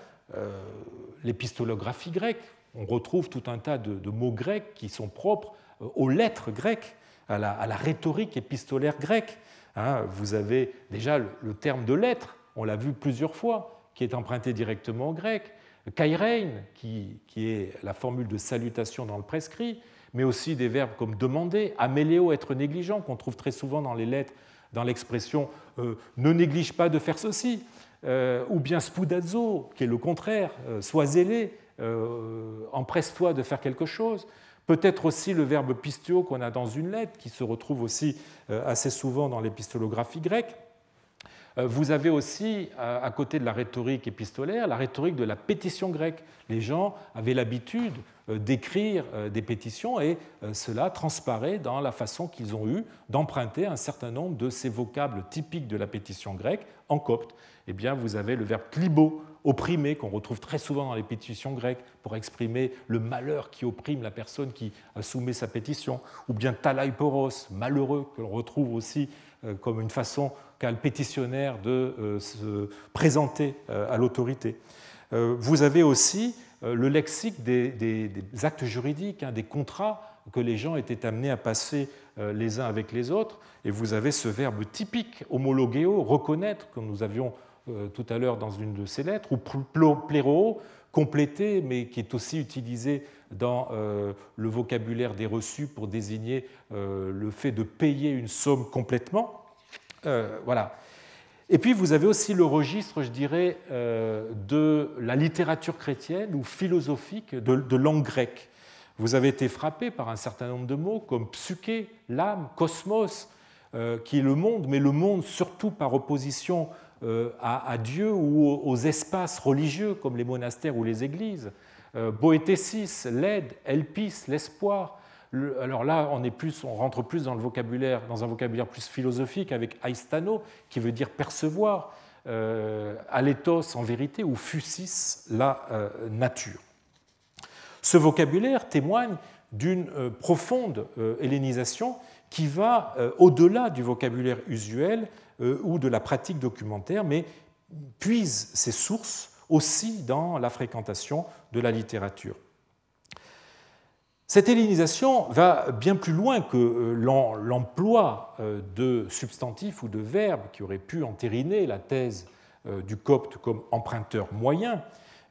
l'épistolographie grecque. On retrouve tout un tas de, mots grecs qui sont propres aux lettres grecques, à la, rhétorique épistolaire grecque. Hein, vous avez déjà le terme de lettre, on l'a vu plusieurs fois, qui est emprunté directement au grec. Kairein, qui, est la formule de salutation dans le prescrit, mais aussi des verbes comme demander, améléo, être négligent, qu'on trouve très souvent dans les lettres, dans l'expression euh, ne néglige pas de faire ceci, euh, ou bien spudazzo, qui est le contraire, euh, sois zélé, empresse-toi de faire quelque chose. Peut-être aussi le verbe pistio qu'on a dans une lettre, qui se retrouve aussi euh, assez souvent dans l'épistolographie grecque. Euh, vous avez aussi, à côté de la rhétorique épistolaire, la rhétorique de la pétition grecque. Les gens avaient l'habitude euh, d'écrire des pétitions et cela transparaît dans la façon qu'ils ont eue d'emprunter un certain nombre de ces vocables typiques de la pétition grecque en copte. Eh bien, vous avez le verbe klibo opprimé, qu'on retrouve très souvent dans les pétitions grecques pour exprimer le malheur qui opprime la personne qui soumet sa pétition, ou bien talaiporos, malheureux, que l'on retrouve aussi euh, comme une façon qu'a le pétitionnaire de euh, se présenter euh, à l'autorité. Vous avez aussi le lexique des, actes juridiques, hein, des contrats que les gens étaient amenés à passer les uns avec les autres, et vous avez ce verbe typique, homologueo, reconnaître, que nous avions euh, tout à l'heure dans une de ses lettres, ou pléro, complété, mais qui est aussi utilisé dans euh, le vocabulaire des reçus pour désigner euh, le fait de payer une somme complètement. voilà. Et puis vous avez aussi le registre, je dirais, de la littérature chrétienne ou philosophique de, langue grecque. Vous avez été frappé par un certain nombre de mots comme psyché, l'âme, cosmos, qui est le monde, mais le monde surtout par opposition à, Dieu ou aux espaces religieux comme les monastères ou les églises. Boétésis, l'aide, elpis, l'espoir. Alors là, on, rentre plus dans le vocabulaire, un vocabulaire plus philosophique avec aistano, qui veut dire percevoir, euh, aléthos en vérité, ou fusis, la nature. Ce vocabulaire témoigne d'une euh, profonde euh, hellénisation qui va euh, au-delà du vocabulaire usuel ou de la pratique documentaire, mais puise ses sources aussi dans la fréquentation de la littérature. Cette hellénisation va bien plus loin que l'emploi de substantifs ou de verbes qui auraient pu entériner la thèse du copte comme emprunteur moyen.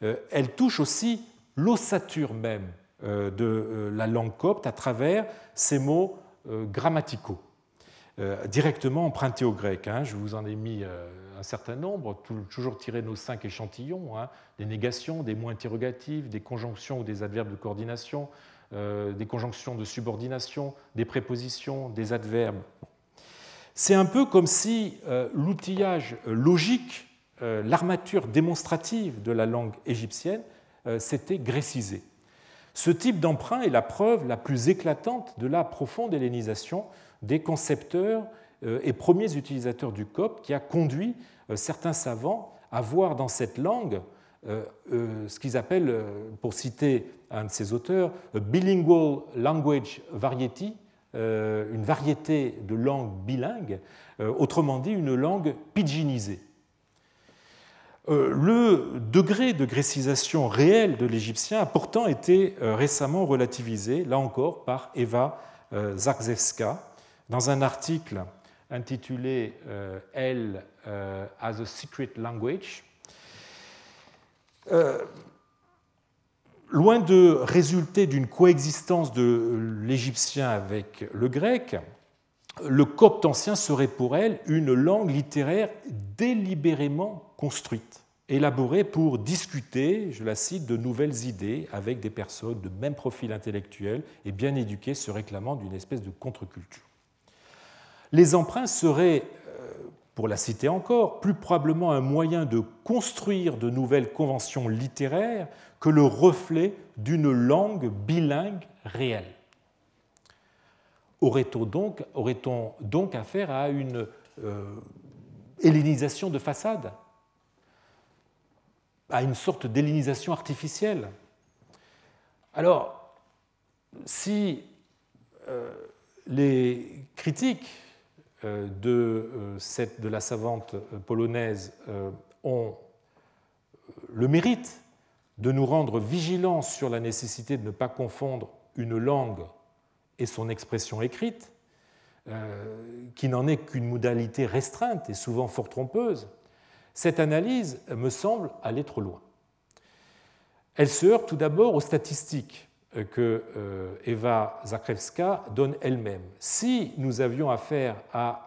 Elle touche aussi l'ossature même euh, de euh, la langue copte à travers ces mots euh, grammaticaux, directement empruntés au grec. Hein. Je vous en ai mis un certain nombre, toujours tiré nos cinq échantillons, hein. des négations, des mots interrogatifs, des conjonctions ou des adverbes de coordination, des conjonctions de subordination, des prépositions, des adverbes. C'est un peu comme si l'outillage logique, l'armature démonstrative de la langue égyptienne s'était grécisé. Ce type d'emprunt est la preuve la plus éclatante de la profonde hellénisation des concepteurs euh, et premiers utilisateurs du copte qui a conduit euh, certains savants à voir dans cette langue euh, ce qu'ils appellent, pour citer un de ses auteurs, bilingual language variety, une variété de langues bilingues, autrement dit une langue pidginisée. Euh, le degré de grécisation réel de l'égyptien a pourtant été euh, récemment relativisé, là encore, par Eva euh, Zarzewska, dans un article intitulé Elle as a Secret Language. Loin de résulter d'une coexistence de l'égyptien avec le grec, le copte ancien serait pour elle une langue littéraire délibérément construite, élaborée pour discuter, je la cite, de nouvelles idées avec des personnes de même profil intellectuel et bien éduquées se réclamant d'une espèce de contre-culture. Les emprunts seraient, euh, pour la citer encore, plus probablement un moyen de construire de nouvelles conventions littéraires que le reflet d'une langue bilingue réelle. Aurait-on donc, affaire à une euh, hellénisation de façade, à une sorte d'hellénisation artificielle? Alors, si euh, les critiques de, cette, de la savante polonaise ont le mérite de nous rendre vigilants sur la nécessité de ne pas confondre une langue et son expression écrite, euh, qui n'en est qu'une modalité restreinte et souvent fort trompeuse, cette analyse me semble aller trop loin. Elle se heurte tout d'abord aux statistiques que euh, Eva Zakrewska donne elle-même. Si nous avions affaire à,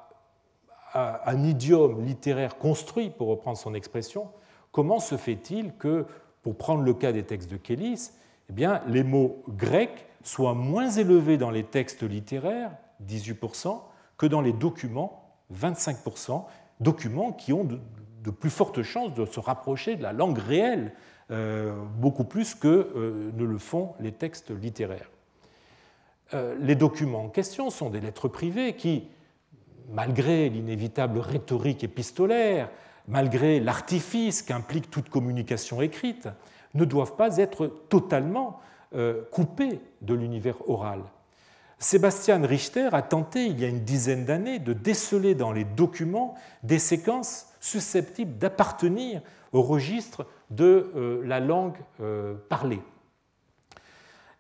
un idiome littéraire construit, pour reprendre son expression, comment se fait-il que, pour prendre le cas des textes de Kélis, eh bien, les mots grecs soit moins élevé dans les textes littéraires, 18%, que dans les documents, 25%, documents qui ont de, plus fortes chances de se rapprocher de la langue réelle, euh, beaucoup plus que euh, ne le font les textes littéraires. Euh, les documents en question sont des lettres privées qui, malgré l'inévitable rhétorique épistolaire, malgré l'artifice qu'implique toute communication écrite, ne doivent pas être totalement euh, coupé de l'univers oral. Sébastien Richter a tenté, il y a une dizaine d'années, de déceler dans les documents des séquences susceptibles d'appartenir au registre de euh, la langue euh, parlée.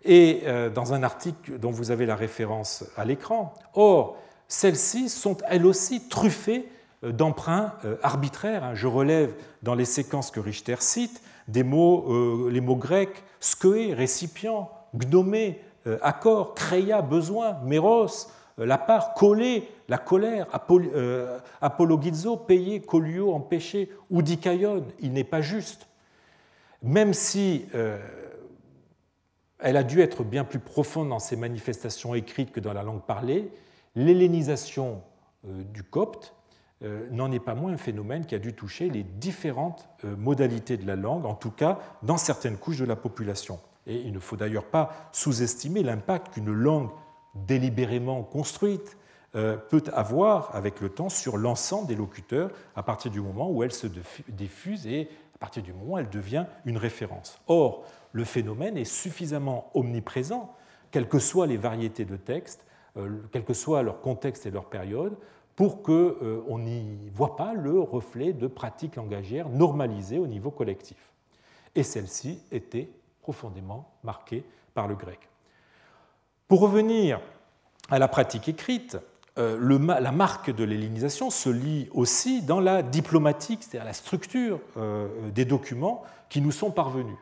Et dans un article dont vous avez la référence à l'écran, or, celles-ci sont elles aussi truffées d'emprunts arbitraires. Hein. Je relève dans les séquences que Richter cite des mots, euh, les mots grecs skoé, récipient, gnomé, euh, accord, créa, besoin, méros, euh, la part, coller, la colère, apologizo, payer, colio, empêcher, ou dikaion, il n'est pas juste. Même si elle a dû être bien plus profonde dans ses manifestations écrites que dans la langue parlée, l'hellénisation du copte n'en est pas moins un phénomène qui a dû toucher les différentes modalités de la langue, en tout cas dans certaines couches de la population. Et il ne faut d'ailleurs pas sous-estimer l'impact qu'une langue délibérément construite peut avoir avec le temps sur l'ensemble des locuteurs à partir du moment où elle se diffuse et à partir du moment où elle devient une référence. Or, le phénomène est suffisamment omniprésent, quelles que soient les variétés de textes, euh, quel que soit leur contexte et leur période, pour qu'on euh, n'y voit pas le reflet de pratiques langagières normalisées au niveau collectif. Et celle-ci était profondément marquée par le grec. Pour revenir à la pratique écrite, euh, la marque de l'hellénisation se lit aussi dans la diplomatique, c'est-à-dire la structure des documents qui nous sont parvenus.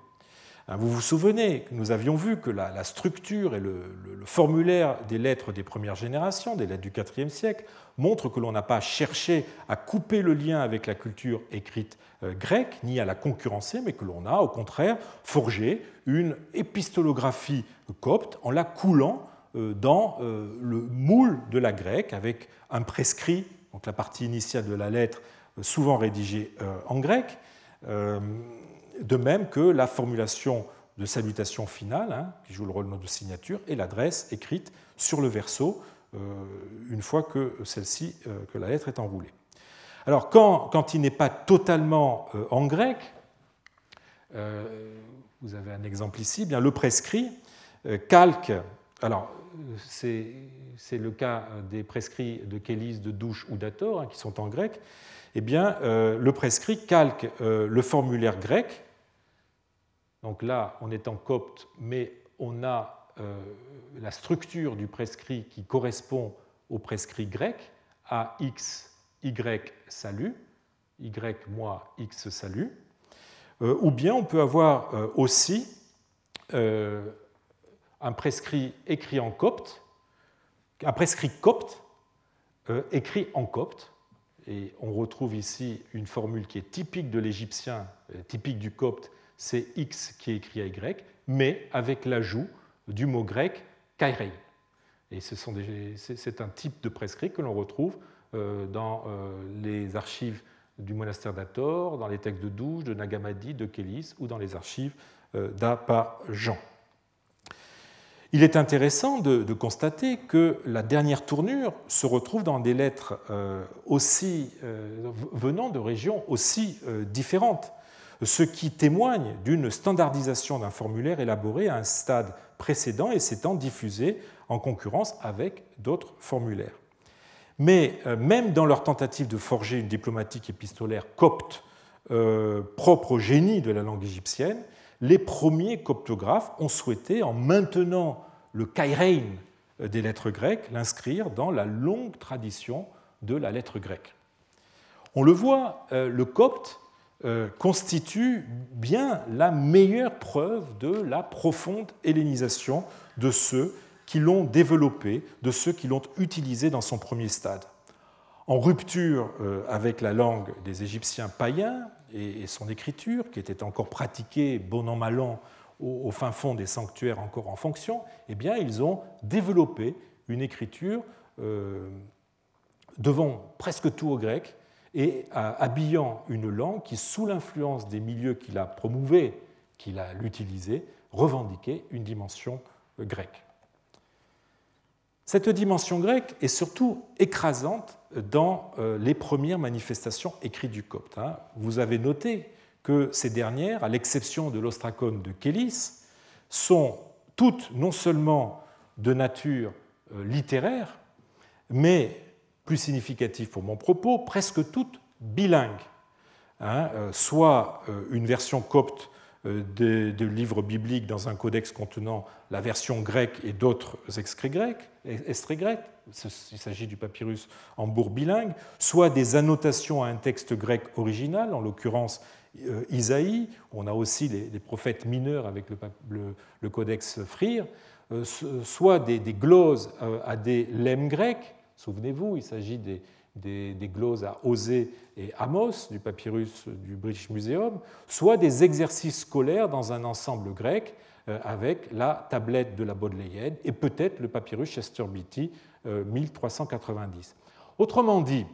Hein, vous vous souvenez nous avions vu que la, structure et le, formulaire des lettres des premières générations, des lettres du IVe siècle, montrent que l'on n'a pas cherché à couper le lien avec la culture écrite euh, grecque, ni à la concurrencer, mais que l'on a au contraire forgé une épistolographie copte en la coulant euh, dans euh, le moule de la grecque avec un prescrit, donc la partie initiale de la lettre souvent rédigée en grec, de même que la formulation de salutation finale, hein, qui joue le rôle de signature, et l'adresse écrite sur le verso, euh, une fois que celle-ci, euh, que la lettre est enroulée. Alors, quand, il n'est pas totalement euh, en grec, vous avez un exemple ici, bien le prescrit calque. Alors, c'est le cas des prescrits de Kélis, de Douche ou d'Ator, hein, qui sont en grec. Eh bien, le prescrit calque le formulaire grec donc là, on est en copte, mais on a euh, la structure du prescrit qui correspond au prescrit grec, AX, Y, salut, Y, moi, X, salut. Euh, ou bien on peut avoir euh, aussi un prescrit écrit en copte, un prescrit copte écrit en copte. Et on retrouve ici une formule qui est typique de l'égyptien, typique du copte, c'est X qui est écrit à Y, mais avec l'ajout du mot grec kairei. Et c'est un type de prescrit que l'on retrouve euh, dans euh, les archives du monastère d'Ator, dans les textes de Douche, de Nagamadi, de Kélis ou dans les archives euh, d'Apa-Jean. Il est intéressant de, de, constater que la dernière tournure se retrouve dans des lettres aussi venant de régions aussi différentes ce qui témoigne d'une standardisation d'un formulaire élaboré à un stade précédent et s'étant diffusé en concurrence avec d'autres formulaires. Mais euh, même dans leur tentative de forger une diplomatique épistolaire copte euh, propre au génie de la langue égyptienne, les premiers coptographes ont souhaité, en maintenant le kairein des lettres grecques, l'inscrire dans la longue tradition de la lettre grecque. On le voit, euh, le copte euh, constitue bien la meilleure preuve de la profonde hellénisation de ceux qui l'ont développé, de ceux qui l'ont utilisé dans son premier stade. En rupture euh, avec la langue des Égyptiens païens et son écriture, qui était encore pratiquée bon an mal an au fin fond des sanctuaires encore en fonction, eh bien, ils ont développé une écriture euh, devant presque tout au grec, et habillant une langue qui, sous l'influence des milieux qu'il a promouvés, qu'il a l'utilisé, revendiquait une dimension grecque. Cette dimension grecque est surtout écrasante dans euh, les premières manifestations écrites du copte. Hein. Vous avez noté que ces dernières, à l'exception de l'ostracone de Kélis, sont toutes non seulement de nature euh, littéraire, mais plus significatif pour mon propos, presque toutes bilingues. Hein, euh, soit euh, une version copte euh, de, livres bibliques dans un codex contenant la version grecque et d'autres extraits grecs, il s'agit du papyrus en bourg bilingue, soit des annotations à un texte grec original, en l'occurrence Isaïe, on a aussi les, prophètes mineurs avec le, codex Frire, soit des, des gloses à des lemmes grecs, Souvenez-vous, il s'agit des, gloses à Osée et Amos du papyrus du British Museum, soit des exercices scolaires dans un ensemble grec euh, avec la tablette de la Bodléienne et peut-être le papyrus Chester Beatty 1390. Euh, Autrement dit,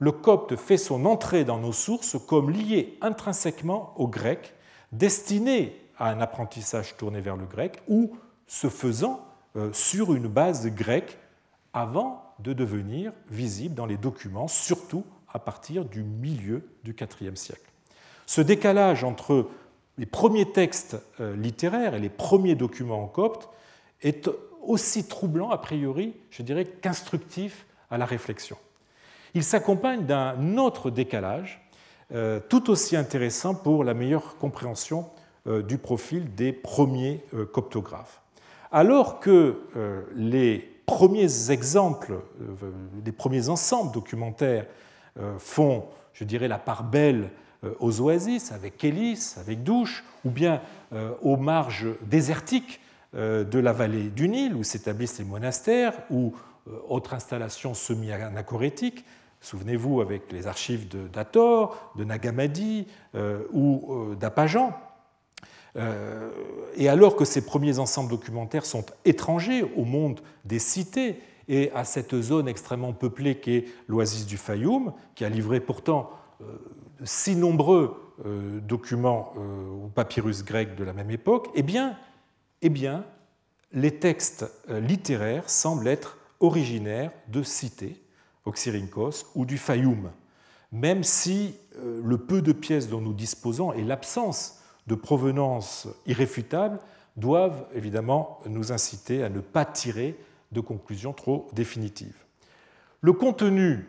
le copte fait son entrée dans nos sources comme lié intrinsèquement au grec, destiné à un apprentissage tourné vers le grec ou se faisant euh, sur une base grecque avant de devenir visible dans les documents, surtout à partir du milieu du IVe siècle. Ce décalage entre les premiers textes euh, littéraires et les premiers documents en copte est aussi troublant a priori, je dirais, qu'instructif à la réflexion. Il s'accompagne d'un autre décalage, euh, tout aussi intéressant pour la meilleure compréhension euh, du profil des premiers coptographes. Alors que les premiers exemples, les premiers ensembles documentaires font, je dirais, la part belle euh, aux oasis, avec Kélis, avec Douche, ou bien euh, aux marges désertiques euh, de la vallée du Nil, où s'établissent les monastères, ou autres installations semi-anachorétiques. Souvenez-vous avec les archives d'Ator, de, Nagamadi ou d'Apajan. Et alors que ces premiers ensembles documentaires sont étrangers au monde des cités et à cette zone extrêmement peuplée qu'est l'oasis du Fayoum, qui a livré pourtant si nombreux euh, documents euh, ou papyrus grecs de la même époque, eh bien, eh bien les textes euh, littéraires semblent être originaires de cités, Oxyrhynchos ou du Fayoum, même si le peu de pièces dont nous disposons et l'absence de provenance irréfutable doivent évidemment nous inciter à ne pas tirer de conclusions trop définitives. Le contenu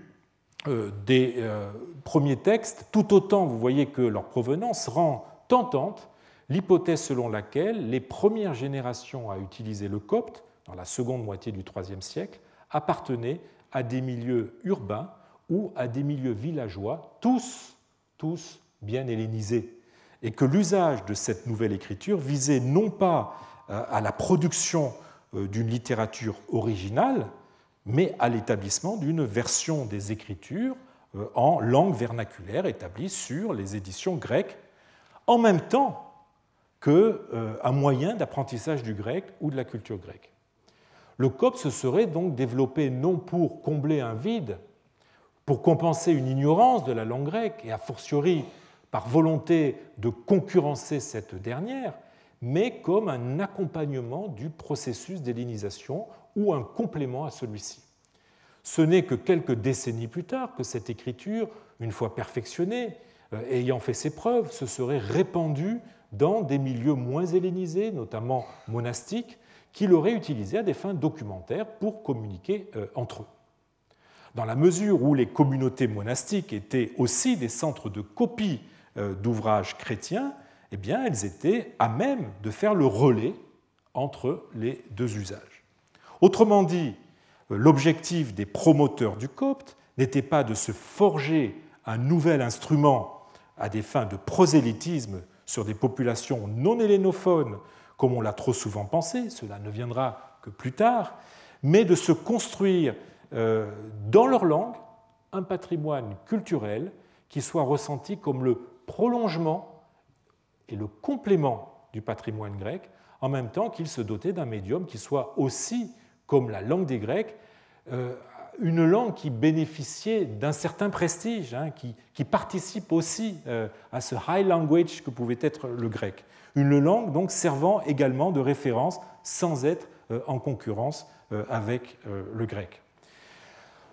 euh, des euh, premiers textes, tout autant vous voyez que leur provenance rend tentante l'hypothèse selon laquelle les premières générations à utiliser le copte, dans la seconde moitié du IIIe siècle, appartenaient à des milieux urbains ou à des milieux villageois, tous, tous bien hellénisés, et que l'usage de cette nouvelle écriture visait non pas euh, à la production d'une littérature originale, mais à l'établissement d'une version des Écritures euh, en langue vernaculaire établie sur les éditions grecques, en même temps qu'un euh, moyen d'apprentissage du grec ou de la culture grecque. Le COP se serait donc développé non pour combler un vide, pour compenser une ignorance de la langue grecque, et a fortiori par volonté de concurrencer cette dernière, mais comme un accompagnement du processus d'hellénisation ou un complément à celui-ci. Ce n'est que quelques décennies plus tard que cette écriture, une fois perfectionnée, euh, ayant fait ses preuves, se serait répandue dans des milieux moins hellénisés, notamment monastiques, qui l'auraient utilisée à des fins documentaires pour communiquer euh, entre eux. Dans la mesure où les communautés monastiques étaient aussi des centres de copie d'ouvrages chrétiens, eh bien, elles étaient à même de faire le relais entre les deux usages. Autrement dit, l'objectif des promoteurs du copte n'était pas de se forger un nouvel instrument à des fins de prosélytisme sur des populations non hellénophones, comme on l'a trop souvent pensé, cela ne viendra que plus tard, mais de se construire euh, dans leur langue un patrimoine culturel qui soit ressenti comme le prolongement et le complément du patrimoine grec, en même temps qu'il se dotait d'un médium qui soit aussi comme la langue des Grecs, euh, une langue qui bénéficiait d'un certain prestige, hein, qui, participe aussi euh, à ce high language que pouvait être le grec. Une langue donc servant également de référence sans être euh, en concurrence avec le grec.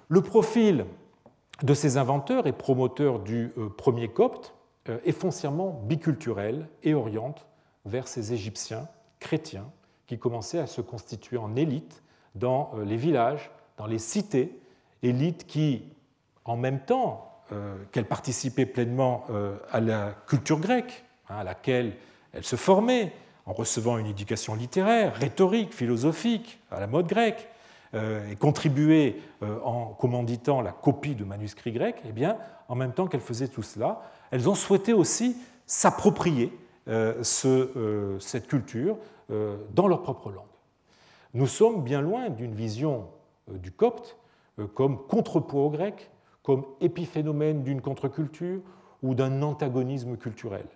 Le profil de ces inventeurs et promoteurs du premier copte est foncièrement biculturel et oriente vers ces Égyptiens chrétiens qui commençaient à se constituer en élite dans euh, les villages, dans les cités, élites qui, en même temps euh, qu'elles participaient pleinement euh, à la culture grecque, hein, à laquelle elles se formaient, en recevant une éducation littéraire, rhétorique, philosophique, à la mode grecque, et contribuaient en commanditant la copie de manuscrits grecs, eh bien, en même temps qu'elles faisaient tout cela, elles ont souhaité aussi s'approprier cette culture dans leur propre langue. Nous sommes bien loin d'une vision euh, du copte euh, comme contrepoids au grec, comme épiphénomène d'une contre-culture ou d'un antagonisme culturel.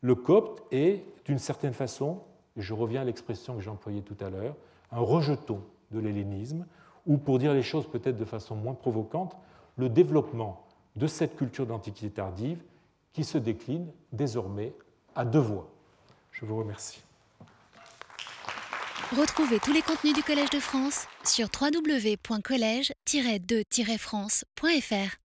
Le copte est, d'une certaine façon, et je reviens à l'expression que j'ai employée tout à l'heure, un rejeton de l'hellénisme, ou pour dire les choses peut-être de façon moins provocante, le développement de cette culture d'Antiquité tardive qui se décline désormais à deux voix. Je vous remercie. Retrouvez tous les contenus du Collège de France sur www.colège-2-france.fr.